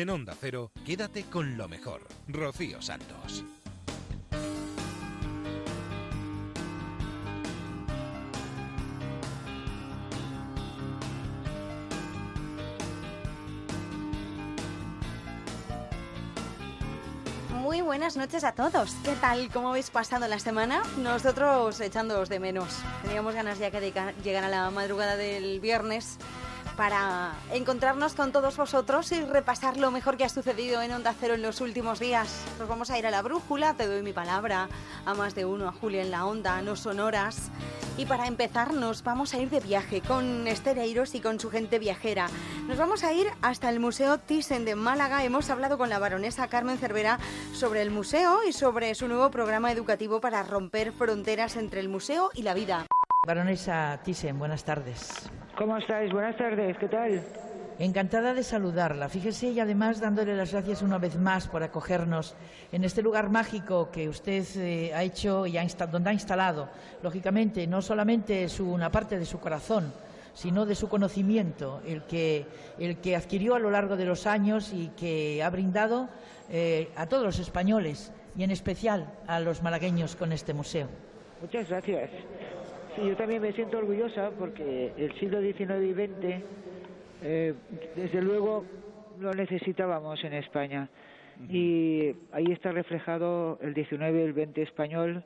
En Onda Cero, quédate con lo mejor. Rocío Santos. Muy buenas noches a todos. ¿Qué tal? ¿Cómo habéis pasado la semana? Nosotros echándoos de menos. Teníamos ganas ya que llegar a la madrugada del viernes para encontrarnos con todos vosotros y repasar lo mejor que ha sucedido en Onda Cero en los últimos días. Nos vamos a ir a la brújula, te doy mi palabra, a más de uno, a Julia en la Onda, no sonoras. Y para empezar nos vamos a ir de viaje con Estereiros y con su gente viajera. Nos vamos a ir hasta el Museo Thyssen de Málaga. Hemos hablado con la baronesa Carmen Cervera sobre el museo y sobre su nuevo programa educativo para romper fronteras entre el museo y la vida. Baronesa Thyssen, buenas tardes. ¿Cómo estáis? Buenas tardes, ¿qué tal? Encantada de saludarla. Fíjese y además dándole las gracias una vez más por acogernos en este lugar mágico que usted eh, ha hecho y ha donde ha instalado, lógicamente, no solamente su, una parte de su corazón, sino de su conocimiento, el que, el que adquirió a lo largo de los años y que ha brindado eh, a todos los españoles y en especial a los malagueños con este museo. Muchas gracias. Yo también me siento orgullosa porque el siglo XIX y XX, eh, desde luego, lo necesitábamos en España. Y ahí está reflejado el XIX y el XX español,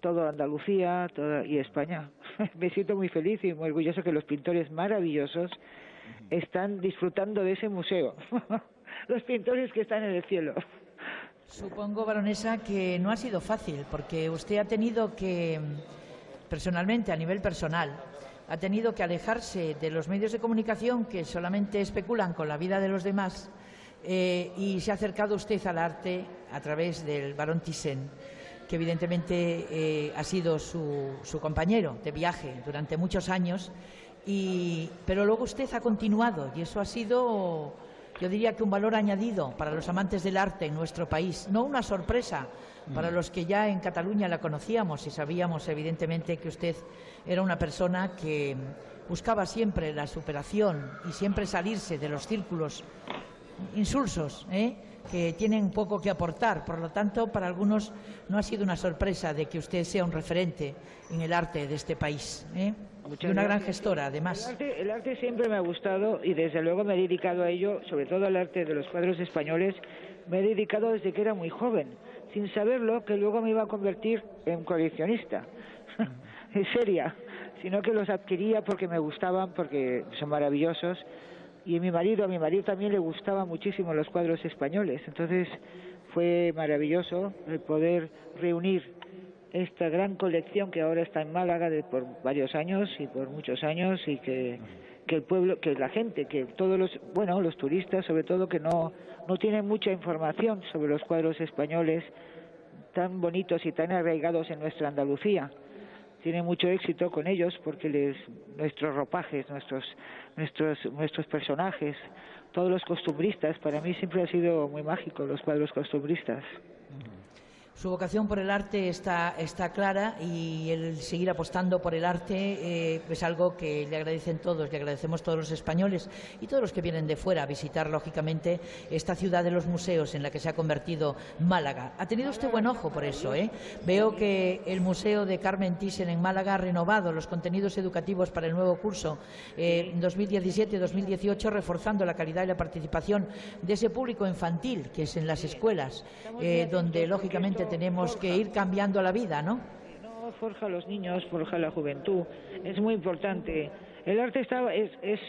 todo Andalucía toda, y España. me siento muy feliz y muy orgullosa que los pintores maravillosos están disfrutando de ese museo. los pintores que están en el cielo. Supongo, baronesa, que no ha sido fácil, porque usted ha tenido que personalmente, a nivel personal, ha tenido que alejarse de los medios de comunicación que solamente especulan con la vida de los demás eh, y se ha acercado usted al arte a través del barón Thyssen, que evidentemente eh, ha sido su, su, compañero de viaje durante muchos años, y, pero luego usted ha continuado y eso ha sido yo diría que un valor añadido para los amantes del arte en nuestro país, no una sorpresa para mm. los que ya en Cataluña la conocíamos y sabíamos evidentemente que usted era una persona que buscaba siempre la superación y siempre salirse de los círculos insulsos, ¿eh? que tienen poco que aportar. Por lo tanto, para algunos no ha sido una sorpresa de que usted sea un referente en el arte de este país. ¿eh? Y una gran gestora, además. El arte, siempre me ha gustado y desde luego me he dedicado a ello, sobre todo al arte de los cuadros españoles, me he dedicado desde que era muy joven, sin saberlo que luego me iba a convertir en coleccionista, en seria, sino que los adquiría porque me gustaban, porque son maravillosos. Y a mi marido, a mi marido también le gustaban muchísimo los cuadros españoles, entonces fue maravilloso el poder reunir esta gran colección que ahora está en Málaga de por varios años y por muchos años y que, que el pueblo, que la gente, que todos los, bueno, los turistas sobre todo que no, no tienen mucha información sobre los cuadros españoles tan bonitos y tan arraigados en nuestra Andalucía tiene mucho éxito con ellos porque les, nuestros ropajes, nuestros, nuestros, nuestros personajes, todos los costumbristas, para mí siempre ha sido muy mágico los cuadros costumbristas. Su vocación por el arte está, está clara y el seguir apostando por el arte eh, es algo que le agradecen todos, le agradecemos todos los españoles y todos los que vienen de fuera a visitar, lógicamente, esta ciudad de los museos en la que se ha convertido Málaga. Ha tenido usted buen ojo por eso, ¿eh? Veo que el Museo de Carmen Thyssen en Málaga ha renovado los contenidos educativos para el nuevo curso eh, 2017-2018, reforzando la calidad y la participación de ese público infantil que es en las escuelas, eh, donde, lógicamente, tenemos que ir cambiando la vida, ¿no? No forja a los niños, forja a la juventud. Es muy importante. El arte está, es, es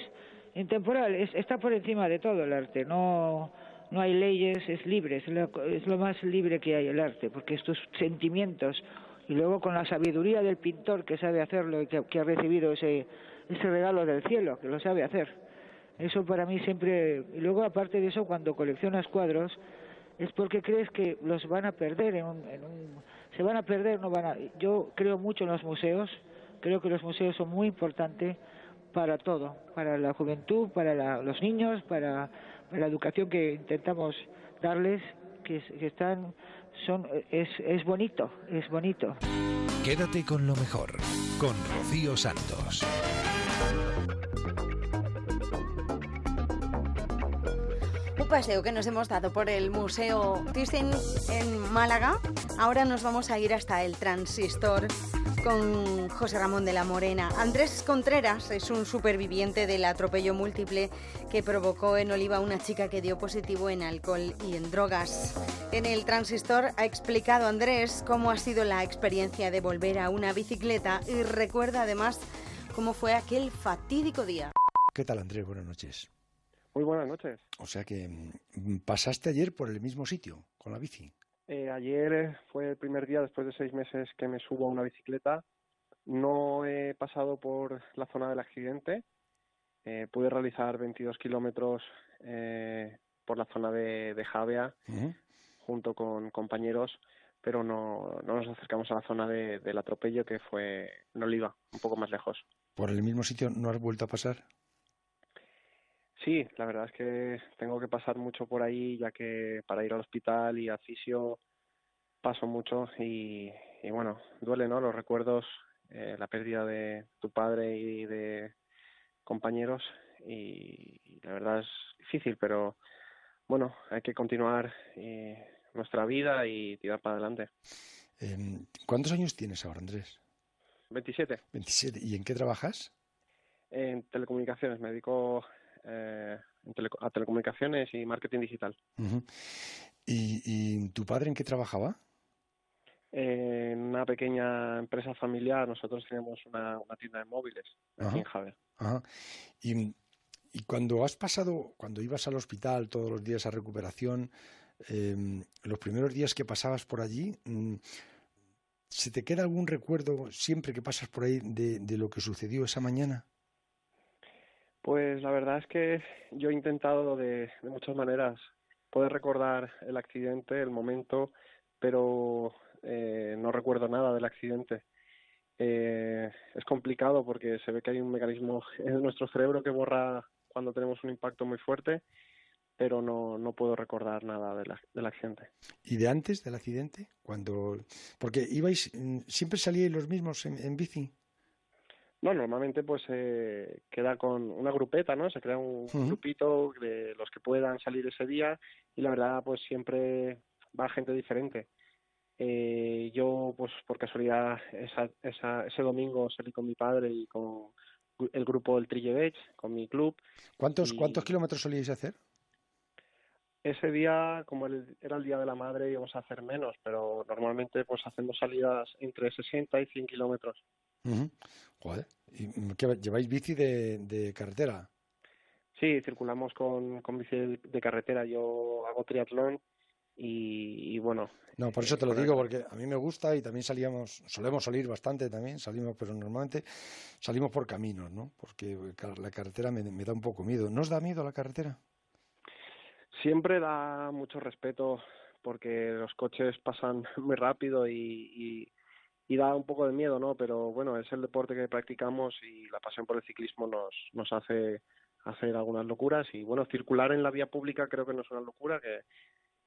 intemporal, es, está por encima de todo el arte. No, no hay leyes, es libre, es lo, es lo más libre que hay el arte, porque estos sentimientos y luego con la sabiduría del pintor que sabe hacerlo y que, que ha recibido ese, ese regalo del cielo, que lo sabe hacer. Eso para mí siempre. Y luego, aparte de eso, cuando coleccionas cuadros, es porque crees que los van a perder en un, se van a perder no van a yo creo mucho en los museos creo que los museos son muy importantes para todo para la juventud para los niños para, para, la educación que intentamos darles que, que están son es, es bonito es bonito. Quédate con lo mejor con Rocío Santos paseo que nos hemos dado por el Museo Thyssen en Málaga, ahora nos vamos a ir hasta el Transistor con José Ramón de la Morena. Andrés Contreras es un superviviente del atropello múltiple que provocó en Oliva una chica que dio positivo en alcohol y en drogas. En el transistor ha explicado Andrés cómo ha sido la experiencia de volver a una bicicleta y recuerda además cómo fue aquel fatídico día. ¿Qué tal Andrés? Buenas noches. Muy buenas noches. O sea que mm, pasaste ayer por el mismo sitio con la bici. Eh, ayer fue el primer día después de seis meses que me subo a una bicicleta. No he pasado por la zona del accidente. Eh, pude realizar 22 kilómetros eh, por la zona de, de Javea junto con compañeros, pero no, no, nos acercamos a la zona de, del atropello que fue en Oliva, un poco más lejos. ¿Por el mismo sitio no has vuelto a pasar? Sí, la verdad es que tengo que pasar mucho por ahí, ya que para ir al hospital y al fisio paso mucho y, y bueno, duele, ¿no? Los recuerdos, eh, la pérdida de tu padre y de compañeros y, y, la verdad es difícil, pero bueno, hay que continuar eh, nuestra vida y tirar para adelante. Eh, ¿Cuántos años tienes ahora, Andrés? 27. 27. ¿Y en qué trabajas? En telecomunicaciones, me dedico eh, a telecomunicaciones y marketing digital. Uh -huh. ¿Y, ¿Y, tu padre en qué trabajaba? En una pequeña empresa familiar, nosotros teníamos una, una tienda de móviles aquí en Javier. Ajá. Y, y, cuando has pasado, cuando ibas al hospital todos los días a recuperación, eh, los primeros días que pasabas por allí, mm, ¿se te queda algún recuerdo siempre que pasas por ahí de, de lo que sucedió esa mañana? Pues la verdad es que yo he intentado de, muchas maneras poder recordar el accidente, el momento, pero eh, no recuerdo nada del accidente. Eh, es complicado porque se ve que hay un mecanismo en nuestro cerebro que borra cuando tenemos un impacto muy fuerte, pero no, no puedo recordar nada de la, del accidente. ¿Y de antes del accidente? cuando Porque ibais, siempre salíais los mismos en bici. No, normalmente pues eh, queda con una grupeta, ¿no? Se crea un uh -huh. grupito de los que puedan salir ese día y la verdad pues siempre va gente diferente. Eh, yo pues por casualidad esa, esa, ese domingo salí con mi padre y con el grupo del Trille Beach, con mi club. ¿Cuántos, y... ¿Cuántos kilómetros solíais hacer? Ese día, como el, era el Día de la Madre, íbamos a hacer menos, pero normalmente pues hacemos salidas entre 60 y 100 kilómetros. Uh -huh. Joder. ¿Y qué, lleváis bici de, de, carretera? Sí, circulamos con, con bici de, carretera. Yo hago triatlón y, y, bueno. No, por eso te lo digo, porque a mí me gusta y también salíamos, solemos salir bastante también, salimos, pero normalmente salimos por caminos, ¿no? Porque la carretera me, me da un poco miedo. ¿No os da miedo la carretera? Siempre da mucho respeto porque los coches pasan muy rápido y, y y da un poco de miedo, ¿no? Pero bueno, es el deporte que practicamos y la pasión por el ciclismo nos, nos hace hacer algunas locuras y bueno, circular en la vía pública creo que no es una locura, que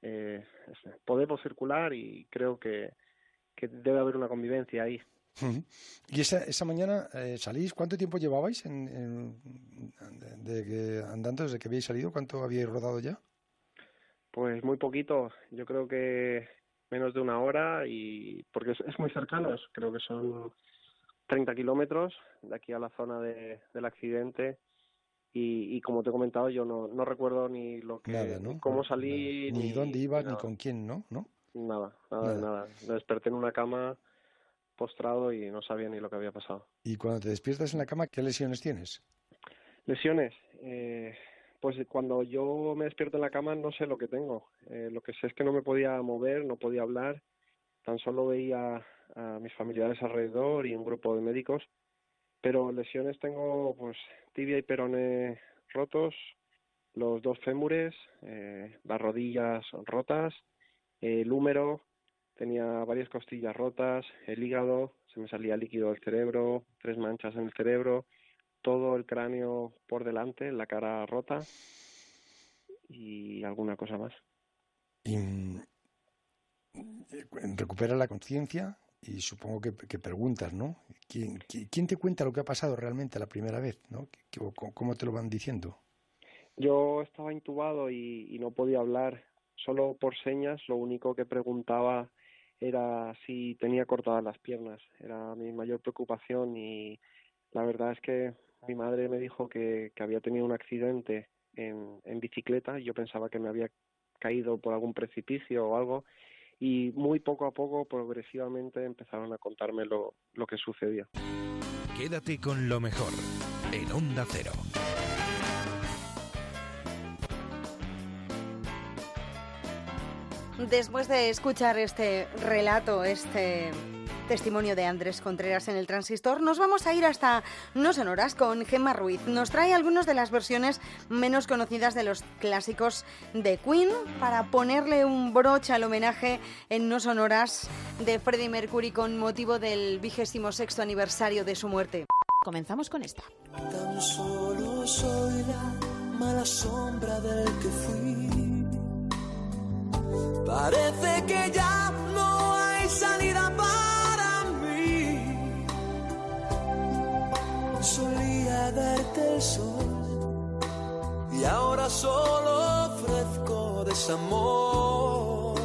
eh, podemos circular y creo que, que debe haber una convivencia ahí. ¿Y esa, esa mañana eh, salís? ¿Cuánto tiempo llevabais en, en, de, de, andando desde que habéis salido? ¿Cuánto habíais rodado ya? Pues muy poquito. Yo creo que menos de una hora y porque es, es muy cercano, es, creo que son 30 kilómetros de aquí a la zona de, del accidente. Y, y, como te he comentado yo no, no recuerdo ni lo que nada, ¿no? ni cómo salí ni, ni, dónde ibas ni con quién no no nada nada nada, nada. me desperté en una cama postrado y no sabía ni lo que había pasado. Y cuando te despiertas en la cama qué lesiones tienes lesiones eh, pues cuando yo me despierto en la cama no sé lo que tengo. Eh, lo que sé es que no me podía mover, no podía hablar, tan solo veía a mis familiares alrededor y un grupo de médicos, pero lesiones tengo pues tibia y perone rotos, los dos fémures, eh, las rodillas rotas, el húmero, tenía varias costillas rotas, el hígado, se me salía líquido del cerebro, tres manchas en el cerebro, todo el cráneo por delante, la cara rota y alguna cosa más. Y recupera la conciencia y supongo que, que, preguntas, ¿no? ¿Quién, ¿Quién, te cuenta lo que ha pasado realmente la primera vez, ¿no? ¿Cómo te lo van diciendo? Yo estaba intubado y, y no podía hablar, solo por señas, lo único que preguntaba era si tenía cortadas las piernas, era mi mayor preocupación y la verdad es que mi madre me dijo que, que había tenido un accidente en, en bicicleta y yo pensaba que me había caído por algún precipicio o algo y muy poco a poco, progresivamente, empezaron a contarme lo, lo que sucedía. Quédate con lo mejor en Onda Cero. Después de escuchar este relato, este testimonio de Andrés Contreras en el transistor, nos vamos a ir hasta No Sonoras con Gemma Ruiz. Nos trae algunas de las versiones menos conocidas de los clásicos de Queen para ponerle un broche al homenaje en No Sonoras de Freddie Mercury con motivo del vigésimo sexto aniversario de su muerte. Comenzamos con esta. Tan solo soy la mala sombra del que fui. Parece que ya Solía darte el sol y ahora solo ofrezco desamor.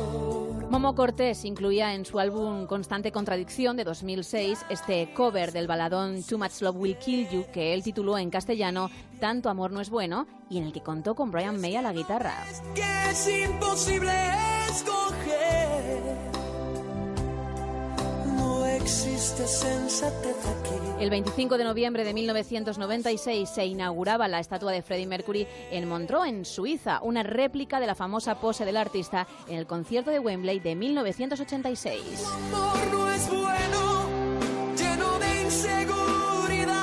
Momo Cortés incluía en su álbum Constante Contradicción de 2006 este cover del baladón Too Much Love Will Kill You que él tituló en castellano Tanto amor no es bueno y en el que contó con Brian May a la guitarra. Que es imposible escoger. No existe sensatez aquí. El 25 de noviembre de 1996 se inauguraba la estatua de Freddie Mercury en Montreux, en Suiza, una réplica de la famosa pose del artista en el concierto de Wembley de 1986. amor no es bueno, lleno de inseguridad.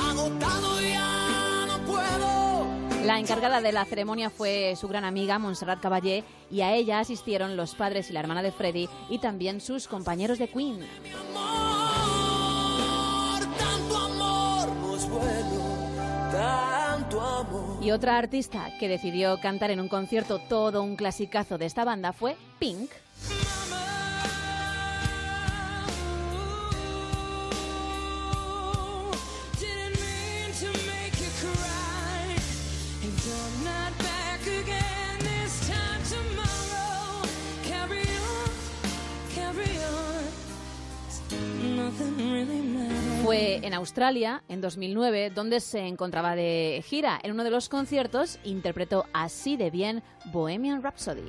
Agotado ya no puedo. La encargada de la ceremonia fue su gran amiga Montserrat Caballé y a ella asistieron los padres y la hermana de Freddie y también sus compañeros de Queen. Y otra artista que decidió cantar en un concierto todo un clasicazo de esta banda fue Pink. Nothing really matters. Fue en Australia, en 2009, donde se encontraba de gira. En uno de los conciertos interpretó así de bien Bohemian Rhapsody.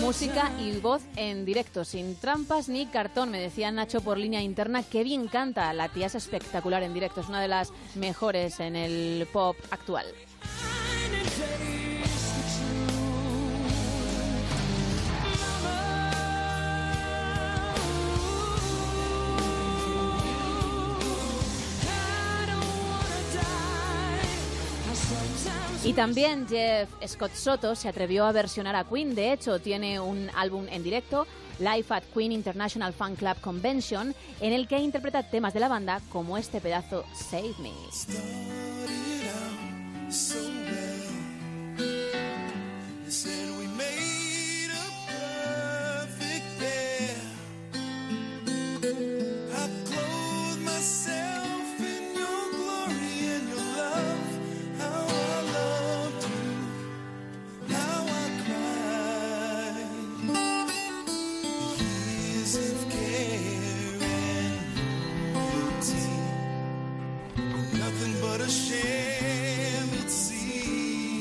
Música y voz en directo, sin trampas ni cartón, me decía Nacho por línea interna. Qué bien canta, la tía es espectacular en directo, es una de las mejores en el pop actual. Y también Jeff Scott Soto se atrevió a versionar a Queen. De hecho, tiene un álbum en directo, Live at Queen International Fan Club Convention, en el que interpreta temas de la banda como este pedazo Save Me.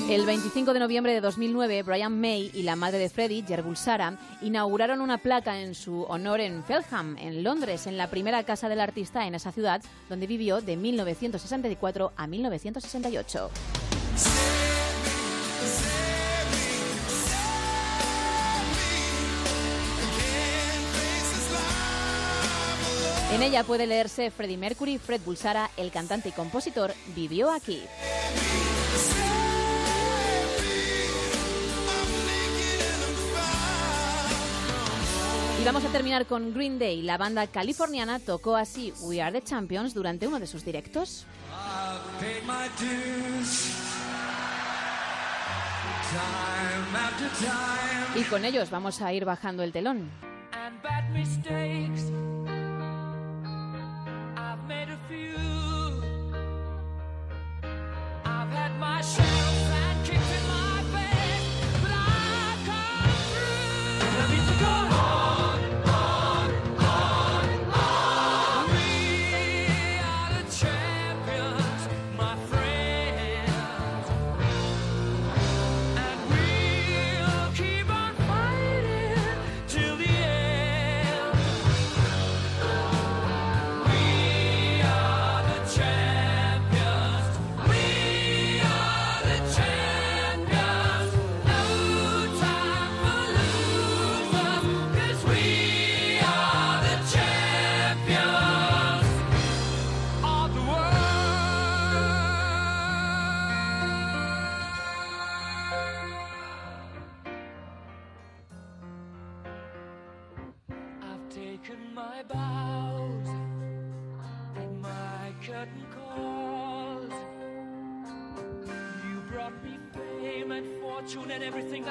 El 25 de noviembre de 2009, Brian May y la madre de Freddie, Jer Bulsara, inauguraron una placa en su honor en Feltham, en Londres, en la primera casa del artista en esa ciudad, donde vivió de 1964 a 1968. En ella puede leerse Freddie Mercury, Fred Bulsara, el cantante y compositor, vivió aquí. Vamos a terminar con Green Day. La banda californiana tocó así We Are the Champions durante uno de sus directos. Y con ellos vamos a ir bajando el telón.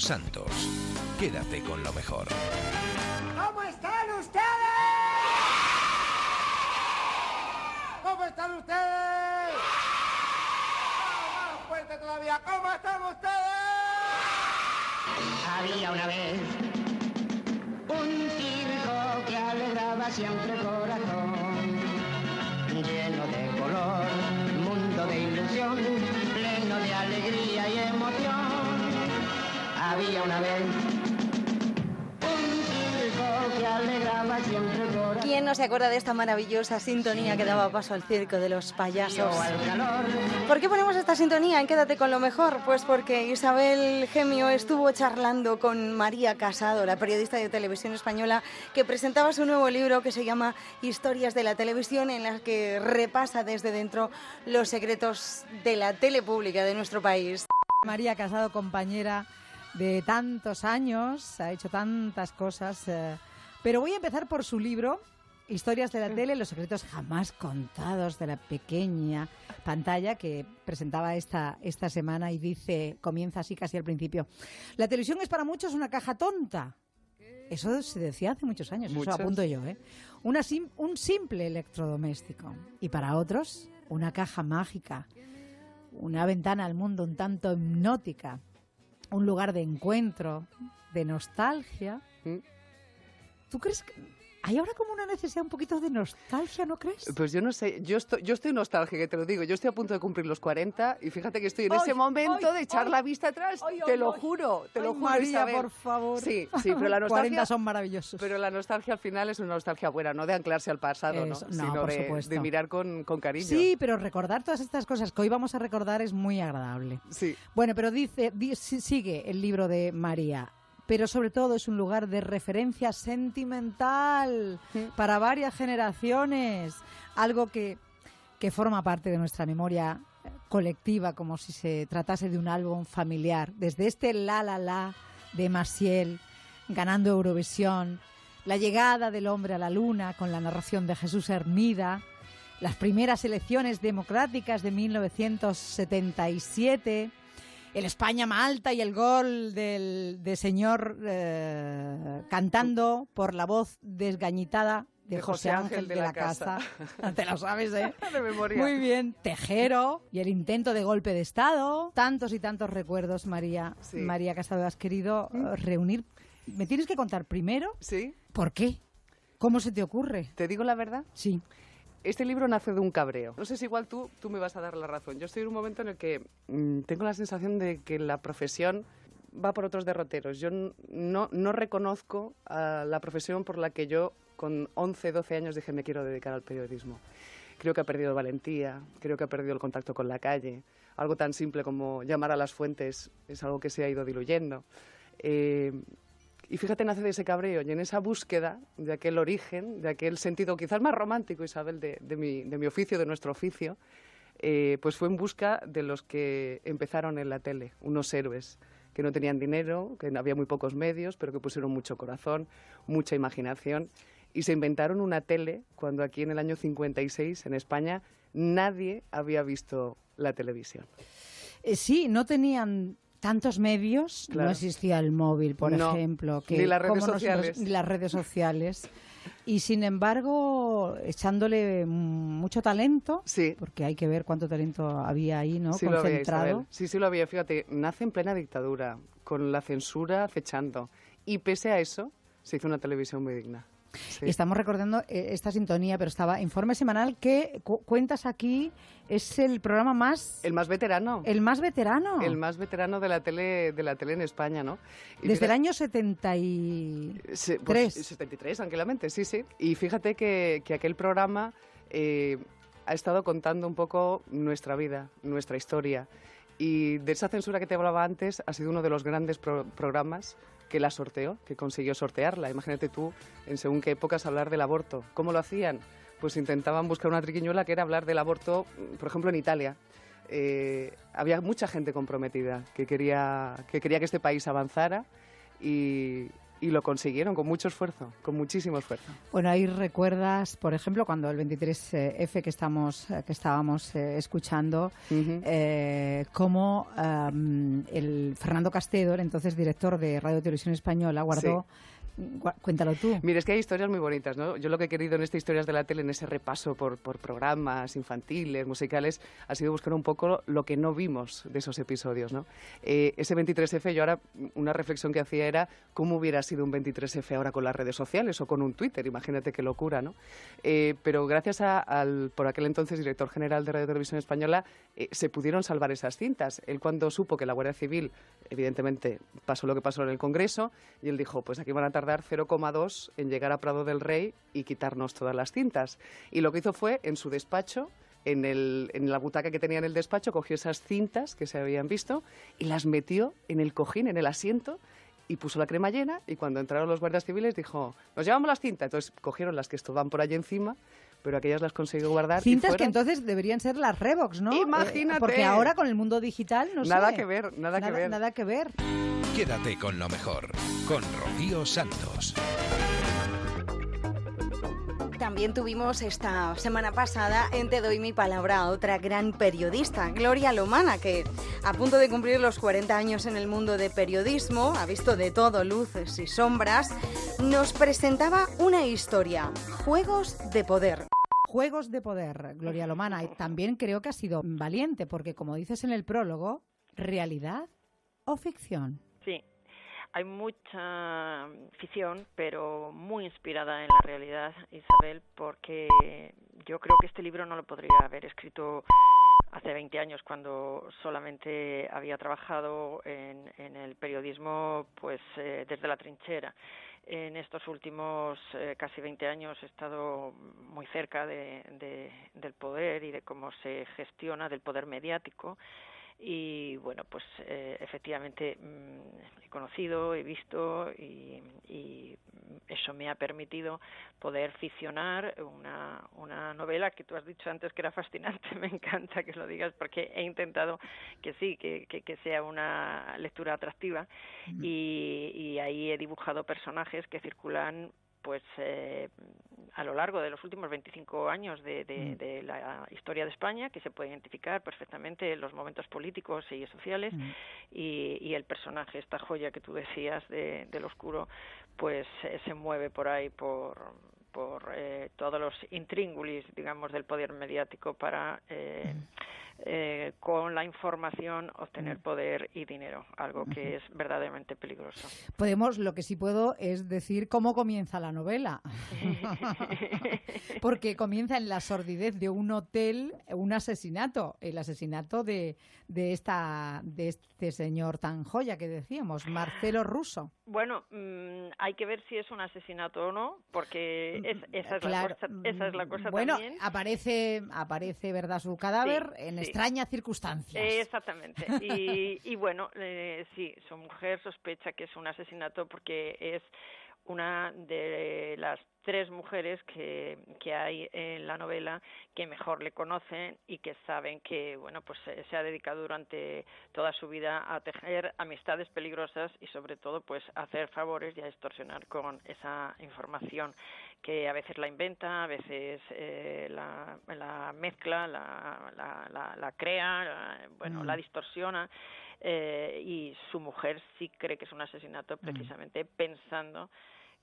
Santos. Quédate con lo mejor. ¿Cómo están ustedes? ¿Cómo están ustedes? Más, más fuerte todavía. ¿Cómo están ustedes? Había una vez un circo que alegraba siempre el corazón, lleno de color, mundo de ilusión, pleno de alegría y emoción. Había una vez un circo que alegraba siempre el corazón. ¿Quién no se acuerda de esta maravillosa sintonía que daba paso al circo de los payasos? ¿Por qué ponemos esta sintonía en Quédate con lo mejor? Pues porque Isabel Gemio estuvo charlando con María Casado, la periodista de televisión española, que presentaba su nuevo libro que se llama Historias de la televisión, en las que repasa desde dentro los secretos de la tele pública de nuestro país. María Casado, compañera de tantos años, ha hecho tantas cosas. eh, pero voy a empezar por su libro, Historias de la tele, los secretos jamás contados de la pequeña pantalla que presentaba esta, esta semana y dice, comienza así casi al principio. La televisión es para muchos una caja tonta. Eso se decía hace muchos años, Muchos. eso apunto yo, ¿eh? Una sim- un simple electrodoméstico. Y para otros, una caja mágica, una ventana al mundo un tanto hipnótica, un lugar de encuentro, de nostalgia. ¿Tú crees que hay ahora como una necesidad un poquito de nostalgia, no crees? Pues yo no sé, yo estoy, yo estoy nostálgica, te lo digo. Yo estoy a punto de cumplir los 40 y fíjate que estoy en ese momento de echar la vista atrás. te lo juro, te lo juro, María, Isabel. por favor. Sí, sí, pero la 40 nostalgia... son maravillosos. Pero la nostalgia al final es una nostalgia buena, no de anclarse al pasado, ¿no? Eso, no, sino por de, de mirar con, con cariño. Sí, pero recordar todas estas cosas que hoy vamos a recordar es muy agradable. Sí. Bueno, pero dice, di- si- sigue el libro de María, pero sobre todo es un lugar de referencia sentimental para varias generaciones, algo que, que forma parte de nuestra memoria colectiva, como si se tratase de un álbum familiar. Desde este la la la de Maciel ganando Eurovisión, la llegada del hombre a la luna con la narración de Jesús Hermida, las primeras elecciones democráticas de 1977, el España-Malta y el gol del, de señor eh, cantando por la voz desgañitada de, De José Ángel de, la, Casa. Te lo sabes, ¿eh? De memoria. Muy bien. Tejero y el intento de golpe de Estado. Tantos y tantos recuerdos, María. Sí. María Casado, has querido eh, reunir. ¿Me tienes que contar primero Sí. por qué? ¿Cómo se te ocurre? ¿Te digo la verdad? Sí. Este libro nace de un cabreo. No sé si igual tú, tú me vas a dar la razón. Yo estoy en un momento en el que mm, tengo la sensación de que la profesión va por otros derroteros. Yo no, no reconozco a la profesión por la que yo con 11, 12 años dije me quiero dedicar al periodismo. Creo que ha perdido valentía, creo que ha perdido el contacto con la calle. Algo tan simple como llamar a las fuentes es algo que se ha ido diluyendo. Eh, y fíjate, nace de ese cabreo y en esa búsqueda de aquel origen, de aquel sentido quizás más romántico, Isabel, de, de mi, de mi oficio, de nuestro oficio, eh, pues fue en busca de los que empezaron en la tele, unos héroes que no tenían dinero, que había muy pocos medios, pero que pusieron mucho corazón, mucha imaginación y se inventaron una tele cuando aquí en el año 56 en España nadie había visto la televisión. Eh, sí, no tenían tantos medios, no existía el móvil, por No, ejemplo, ni las redes nos- sociales. las redes sociales. Y sin embargo, echándole mucho talento, porque hay que ver cuánto talento había ahí, ¿no? Sí lo había, Concentrado. Sí, sí lo había. Fíjate, nace en plena dictadura, con la censura acechando. Y pese a eso, se hizo una televisión muy digna. Sí. Y Estamos recordando eh, esta sintonía, pero estaba Informe Semanal que cu- cuentas aquí, es el programa más... El más veterano. El más veterano. El más veterano de la tele, de la tele en España, ¿no? Y Desde el año 73. Se- pues, 73, tranquilamente, sí, sí. Y fíjate que, que aquel programa eh, ha estado contando un poco nuestra vida, nuestra historia. Y de esa censura que te hablaba antes, ha sido uno de los grandes pro- programas que la sorteó, que consiguió sortearla. Imagínate tú, en según qué épocas, hablar del aborto. ¿Cómo lo hacían? Pues intentaban buscar una triquiñuela que era hablar del aborto, mm, por ejemplo, en Italia. Eh, había mucha gente comprometida que quería que, quería que este país avanzara y, y lo consiguieron con mucho esfuerzo, con muchísimo esfuerzo. Bueno, ahí recuerdas, por ejemplo, cuando el 23F que, estamos, que estábamos eh, escuchando, eh, cómo el Fernando Castedo, el entonces director de Radio Televisión Española, guardó... gua- Cuéntalo tú. Mira, es que hay historias muy bonitas, ¿no? Yo lo que he querido en estas historias de la tele, en ese repaso por, por programas infantiles, musicales, ha sido buscar un poco lo que no vimos de esos episodios, ¿no? Eh, ese 23F, yo ahora, una reflexión que hacía era cómo hubiera sido un 23F ahora con las redes sociales o con un Twitter, imagínate qué locura, ¿no? Eh, pero gracias a- al, por aquel entonces, director general de Radio Televisión Española, eh, se pudieron salvar esas cintas. Él cuando supo que la Guardia Civil, evidentemente, pasó lo que pasó en el Congreso, y él dijo, pues aquí van a tardar 0,2 en llegar a Prado del Rey y quitarnos todas las cintas. Y lo que hizo fue, en su despacho, en, el- en la butaca que tenía en el despacho, cogió esas cintas que se habían visto y las metió en el cojín, en el asiento, y puso la crema llena y cuando entraron los guardias civiles dijo, nos llevamos las cintas. Entonces cogieron las que estaban por allí encima, pero aquellas las consiguió guardar. y Cintas que entonces deberían ser las Revox, ¿no? Eh, Imagínate. porque ahora con el mundo digital no Nada sé. que ver, nada que ver. Nada que ver. Quédate con lo mejor, con Rocío Santos. También tuvimos esta semana pasada en Te doy mi palabra a otra gran periodista, Gloria Lomana, que a punto de cumplir los 40 años en el mundo de periodismo, ha visto de todo, luces y sombras, nos presentaba una historia, Juegos de Poder. Juegos de poder, Gloria Lomana. Y también creo que ha sido valiente, porque como dices en el prólogo, ¿realidad o ficción? Sí, hay mucha ficción, pero muy inspirada en la realidad, Isabel, porque yo creo que este libro no lo podría haber escrito hace 20 años, cuando solamente había trabajado en, el periodismo pues eh, desde la trinchera. En estos últimos eh, casi 20 años he estado muy cerca de- del poder y de cómo se gestiona, del poder mediático y bueno, pues eh, efectivamente mm, he conocido, he visto y, y eso me ha permitido poder ficcionar una, una novela que tú has dicho antes que era fascinante, me encanta que lo digas porque he intentado que sí, que, que, que sea una lectura atractiva y, y ahí he dibujado personajes que circulan pues eh, a lo largo de los últimos 25 años de, de, de la historia de España, que se puede identificar perfectamente los momentos políticos y sociales, y, y el personaje, esta joya que tú decías de, del oscuro, pues eh, se mueve por ahí por por eh, todos los intríngulis, digamos, del poder mediático para eh, eh, con la información obtener poder y dinero, algo que es verdaderamente peligroso. Podemos, lo que sí puedo es decir cómo comienza la novela. Porque comienza en la sordidez de un hotel, un asesinato, el asesinato de, de, esta, de este señor tan joya que decíamos, Marcelo Russo. Bueno, mm, hay que ver si es un asesinato o no, porque es- esa, es Claro, la cosa, esa es la cosa Bueno, también. aparece, aparece, ¿verdad?, su cadáver Sí, en sí. Extrañas circunstancias. Eh, Exactamente. Y, y bueno, eh, sí, su mujer sospecha que es un asesinato porque es una de las tres mujeres que, que hay en la novela que mejor le conocen y que saben que bueno pues eh, se ha dedicado durante toda su vida a tejer amistades peligrosas y sobre todo pues a hacer favores y a extorsionar con esa información que a veces la inventa, a veces eh, la, la mezcla, la, la, la, la crea, la- bueno, Mm. la distorsiona eh, y su mujer sí cree que es un asesinato precisamente pensando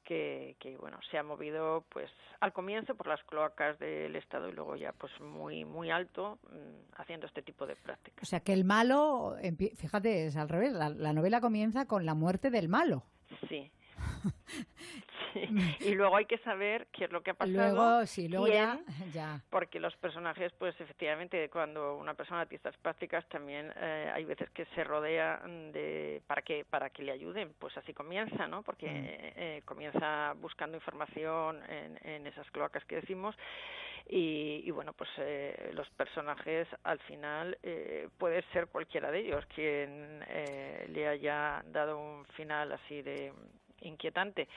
que, que bueno se ha movido pues al comienzo por las cloacas del Estado y luego ya pues muy muy alto mm, haciendo este tipo de prácticas. O sea, que el malo, fíjate, es al revés, la, la novela comienza con la muerte del malo. Sí. Y luego hay que saber qué es lo que ha pasado. Luego, sí, luego ya, quién, ya. porque los personajes, pues efectivamente, cuando una persona tiene estas prácticas, también eh, hay veces que se rodea de para que para que le ayuden. Pues así comienza, ¿no? Porque eh, comienza buscando información en, en esas cloacas que decimos y, y bueno, pues eh, los personajes al final eh, puede ser cualquiera de ellos quien eh, le haya dado un final así de inquietante.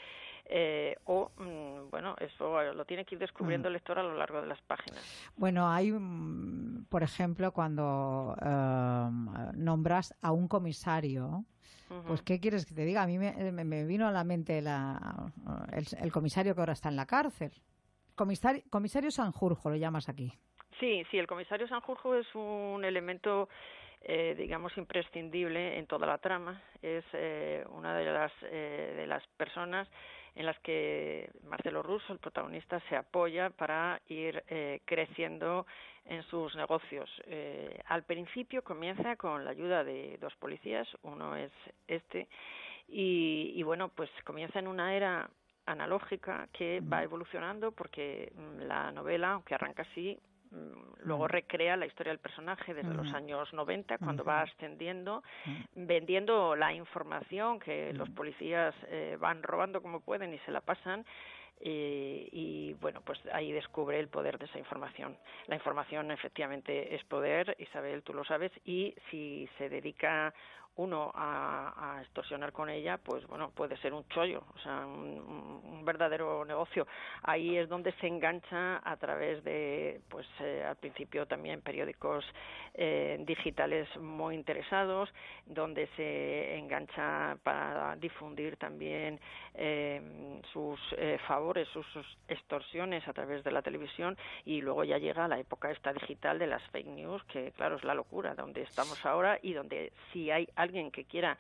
Eh, o, mm, bueno, eso lo tiene que ir descubriendo el lector a lo largo de las páginas. Bueno, hay, mm, por ejemplo, cuando eh, nombras a un comisario, pues. ¿qué quieres que te diga? A mí me vino a la mente la, el, el comisario que ahora está en la cárcel. Comisario, comisario Sanjurjo lo llamas aquí. Sí, sí, el comisario Sanjurjo es un elemento, eh, digamos, imprescindible en toda la trama. Es eh, una de las, eh, de las personas en las que Marcelo Russo, el protagonista, se apoya para ir eh, creciendo en sus negocios. Eh, al principio comienza con la ayuda de dos policías, uno es este, y, y bueno, pues comienza en una era analógica que va evolucionando porque mm, la novela, aunque arranca así, luego recrea la historia del personaje desde los años 90, cuando va ascendiendo, vendiendo la información que los policías eh, van robando como pueden y se la pasan. eh, y bueno, pues ahí descubre el poder de esa información. La información efectivamente es poder, Isabel, tú lo sabes, y si se dedica uno a, a extorsionar con ella, pues bueno, puede ser un chollo, o sea, un, un- verdadero negocio. Ahí es donde se engancha a través de, pues eh, al principio también periódicos eh, digitales muy interesados, donde se engancha para difundir también eh, sus eh, favores, sus, sus extorsiones a través de la televisión y luego ya llega la época esta digital de las fake news, que claro es la locura, donde estamos ahora y donde si hay alguien que quiera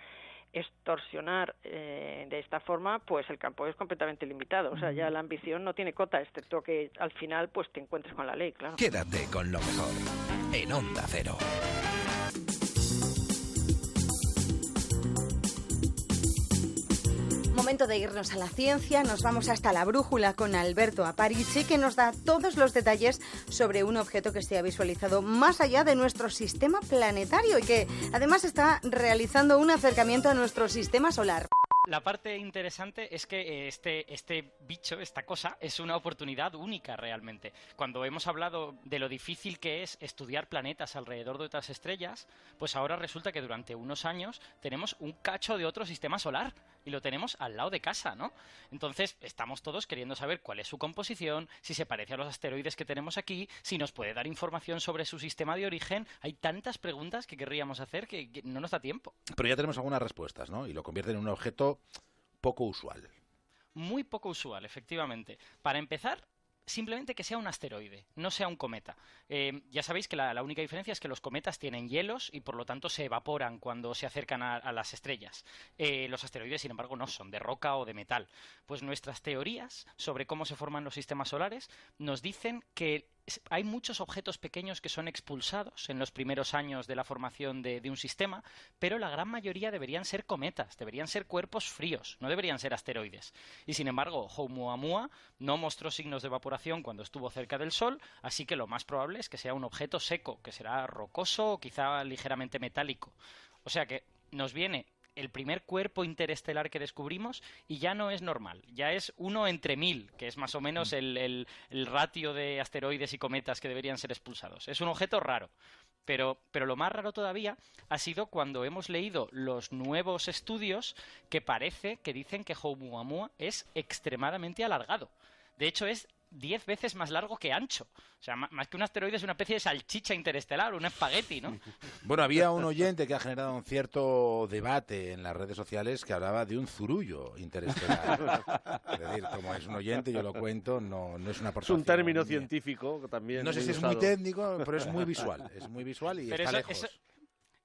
extorsionar eh, de esta forma, pues el campo es completamente limitado. O sea, ya la ambición no tiene cota, excepto que al final pues te encuentres con la ley, claro. Quédate con lo mejor en Onda Cero. Momento de irnos a la ciencia, nos vamos hasta la brújula con Alberto Aparici que nos da todos los detalles sobre un objeto que se ha visualizado más allá de nuestro sistema planetario y que además está realizando un acercamiento a nuestro sistema solar. La parte interesante es que eh, este, este bicho, esta cosa, es una oportunidad única realmente. Cuando hemos hablado de lo difícil que es estudiar planetas alrededor de otras estrellas, pues ahora resulta que durante unos años tenemos un cacho de otro sistema solar y lo tenemos al lado de casa, ¿no? Entonces estamos todos queriendo saber cuál es su composición, si se parece a los asteroides que tenemos aquí, si nos puede dar información sobre su sistema de origen. Hay tantas preguntas que querríamos hacer que, que no nos da tiempo. Pero ya tenemos algunas respuestas, ¿no? Y lo convierte en un objeto poco usual. Muy poco usual, efectivamente. Para empezar, simplemente que sea un asteroide, no sea un cometa. Eh, ya sabéis que la, única diferencia es que los cometas tienen hielos y por lo tanto se evaporan cuando se acercan a, las estrellas. Eh, los asteroides, sin embargo, no son de roca o de metal. Pues nuestras teorías sobre cómo se forman los sistemas solares nos dicen que hay muchos objetos pequeños que son expulsados en los primeros años de la formación de, un sistema, pero la gran mayoría deberían ser cometas, deberían ser cuerpos fríos, no deberían ser asteroides. Y sin embargo, Oumuamua no mostró signos de evaporación cuando estuvo cerca del Sol, así que lo más probable es que sea un objeto seco, que será rocoso o quizá ligeramente metálico. O sea que nos viene el primer cuerpo interestelar que descubrimos y ya no es normal, ya es uno entre mil, que es más o menos el, el- el ratio de asteroides y cometas que deberían ser expulsados. Es un objeto raro. Pero, pero lo más raro todavía ha sido cuando hemos leído los nuevos estudios que parece que dicen que Oumuamua es extremadamente alargado. De hecho, es 10 veces más largo que ancho. O sea, más que un asteroide es una especie de salchicha interestelar, un espagueti, ¿no? Bueno, había un oyente que ha generado un cierto debate en las redes sociales que hablaba de un zurullo interestelar. es decir, como es un oyente, yo lo cuento, no, no es una Es aportación. un término científico que también. No sé si es muy técnico, pero es muy visual. Es muy visual y Pero está eso, lejos. eso-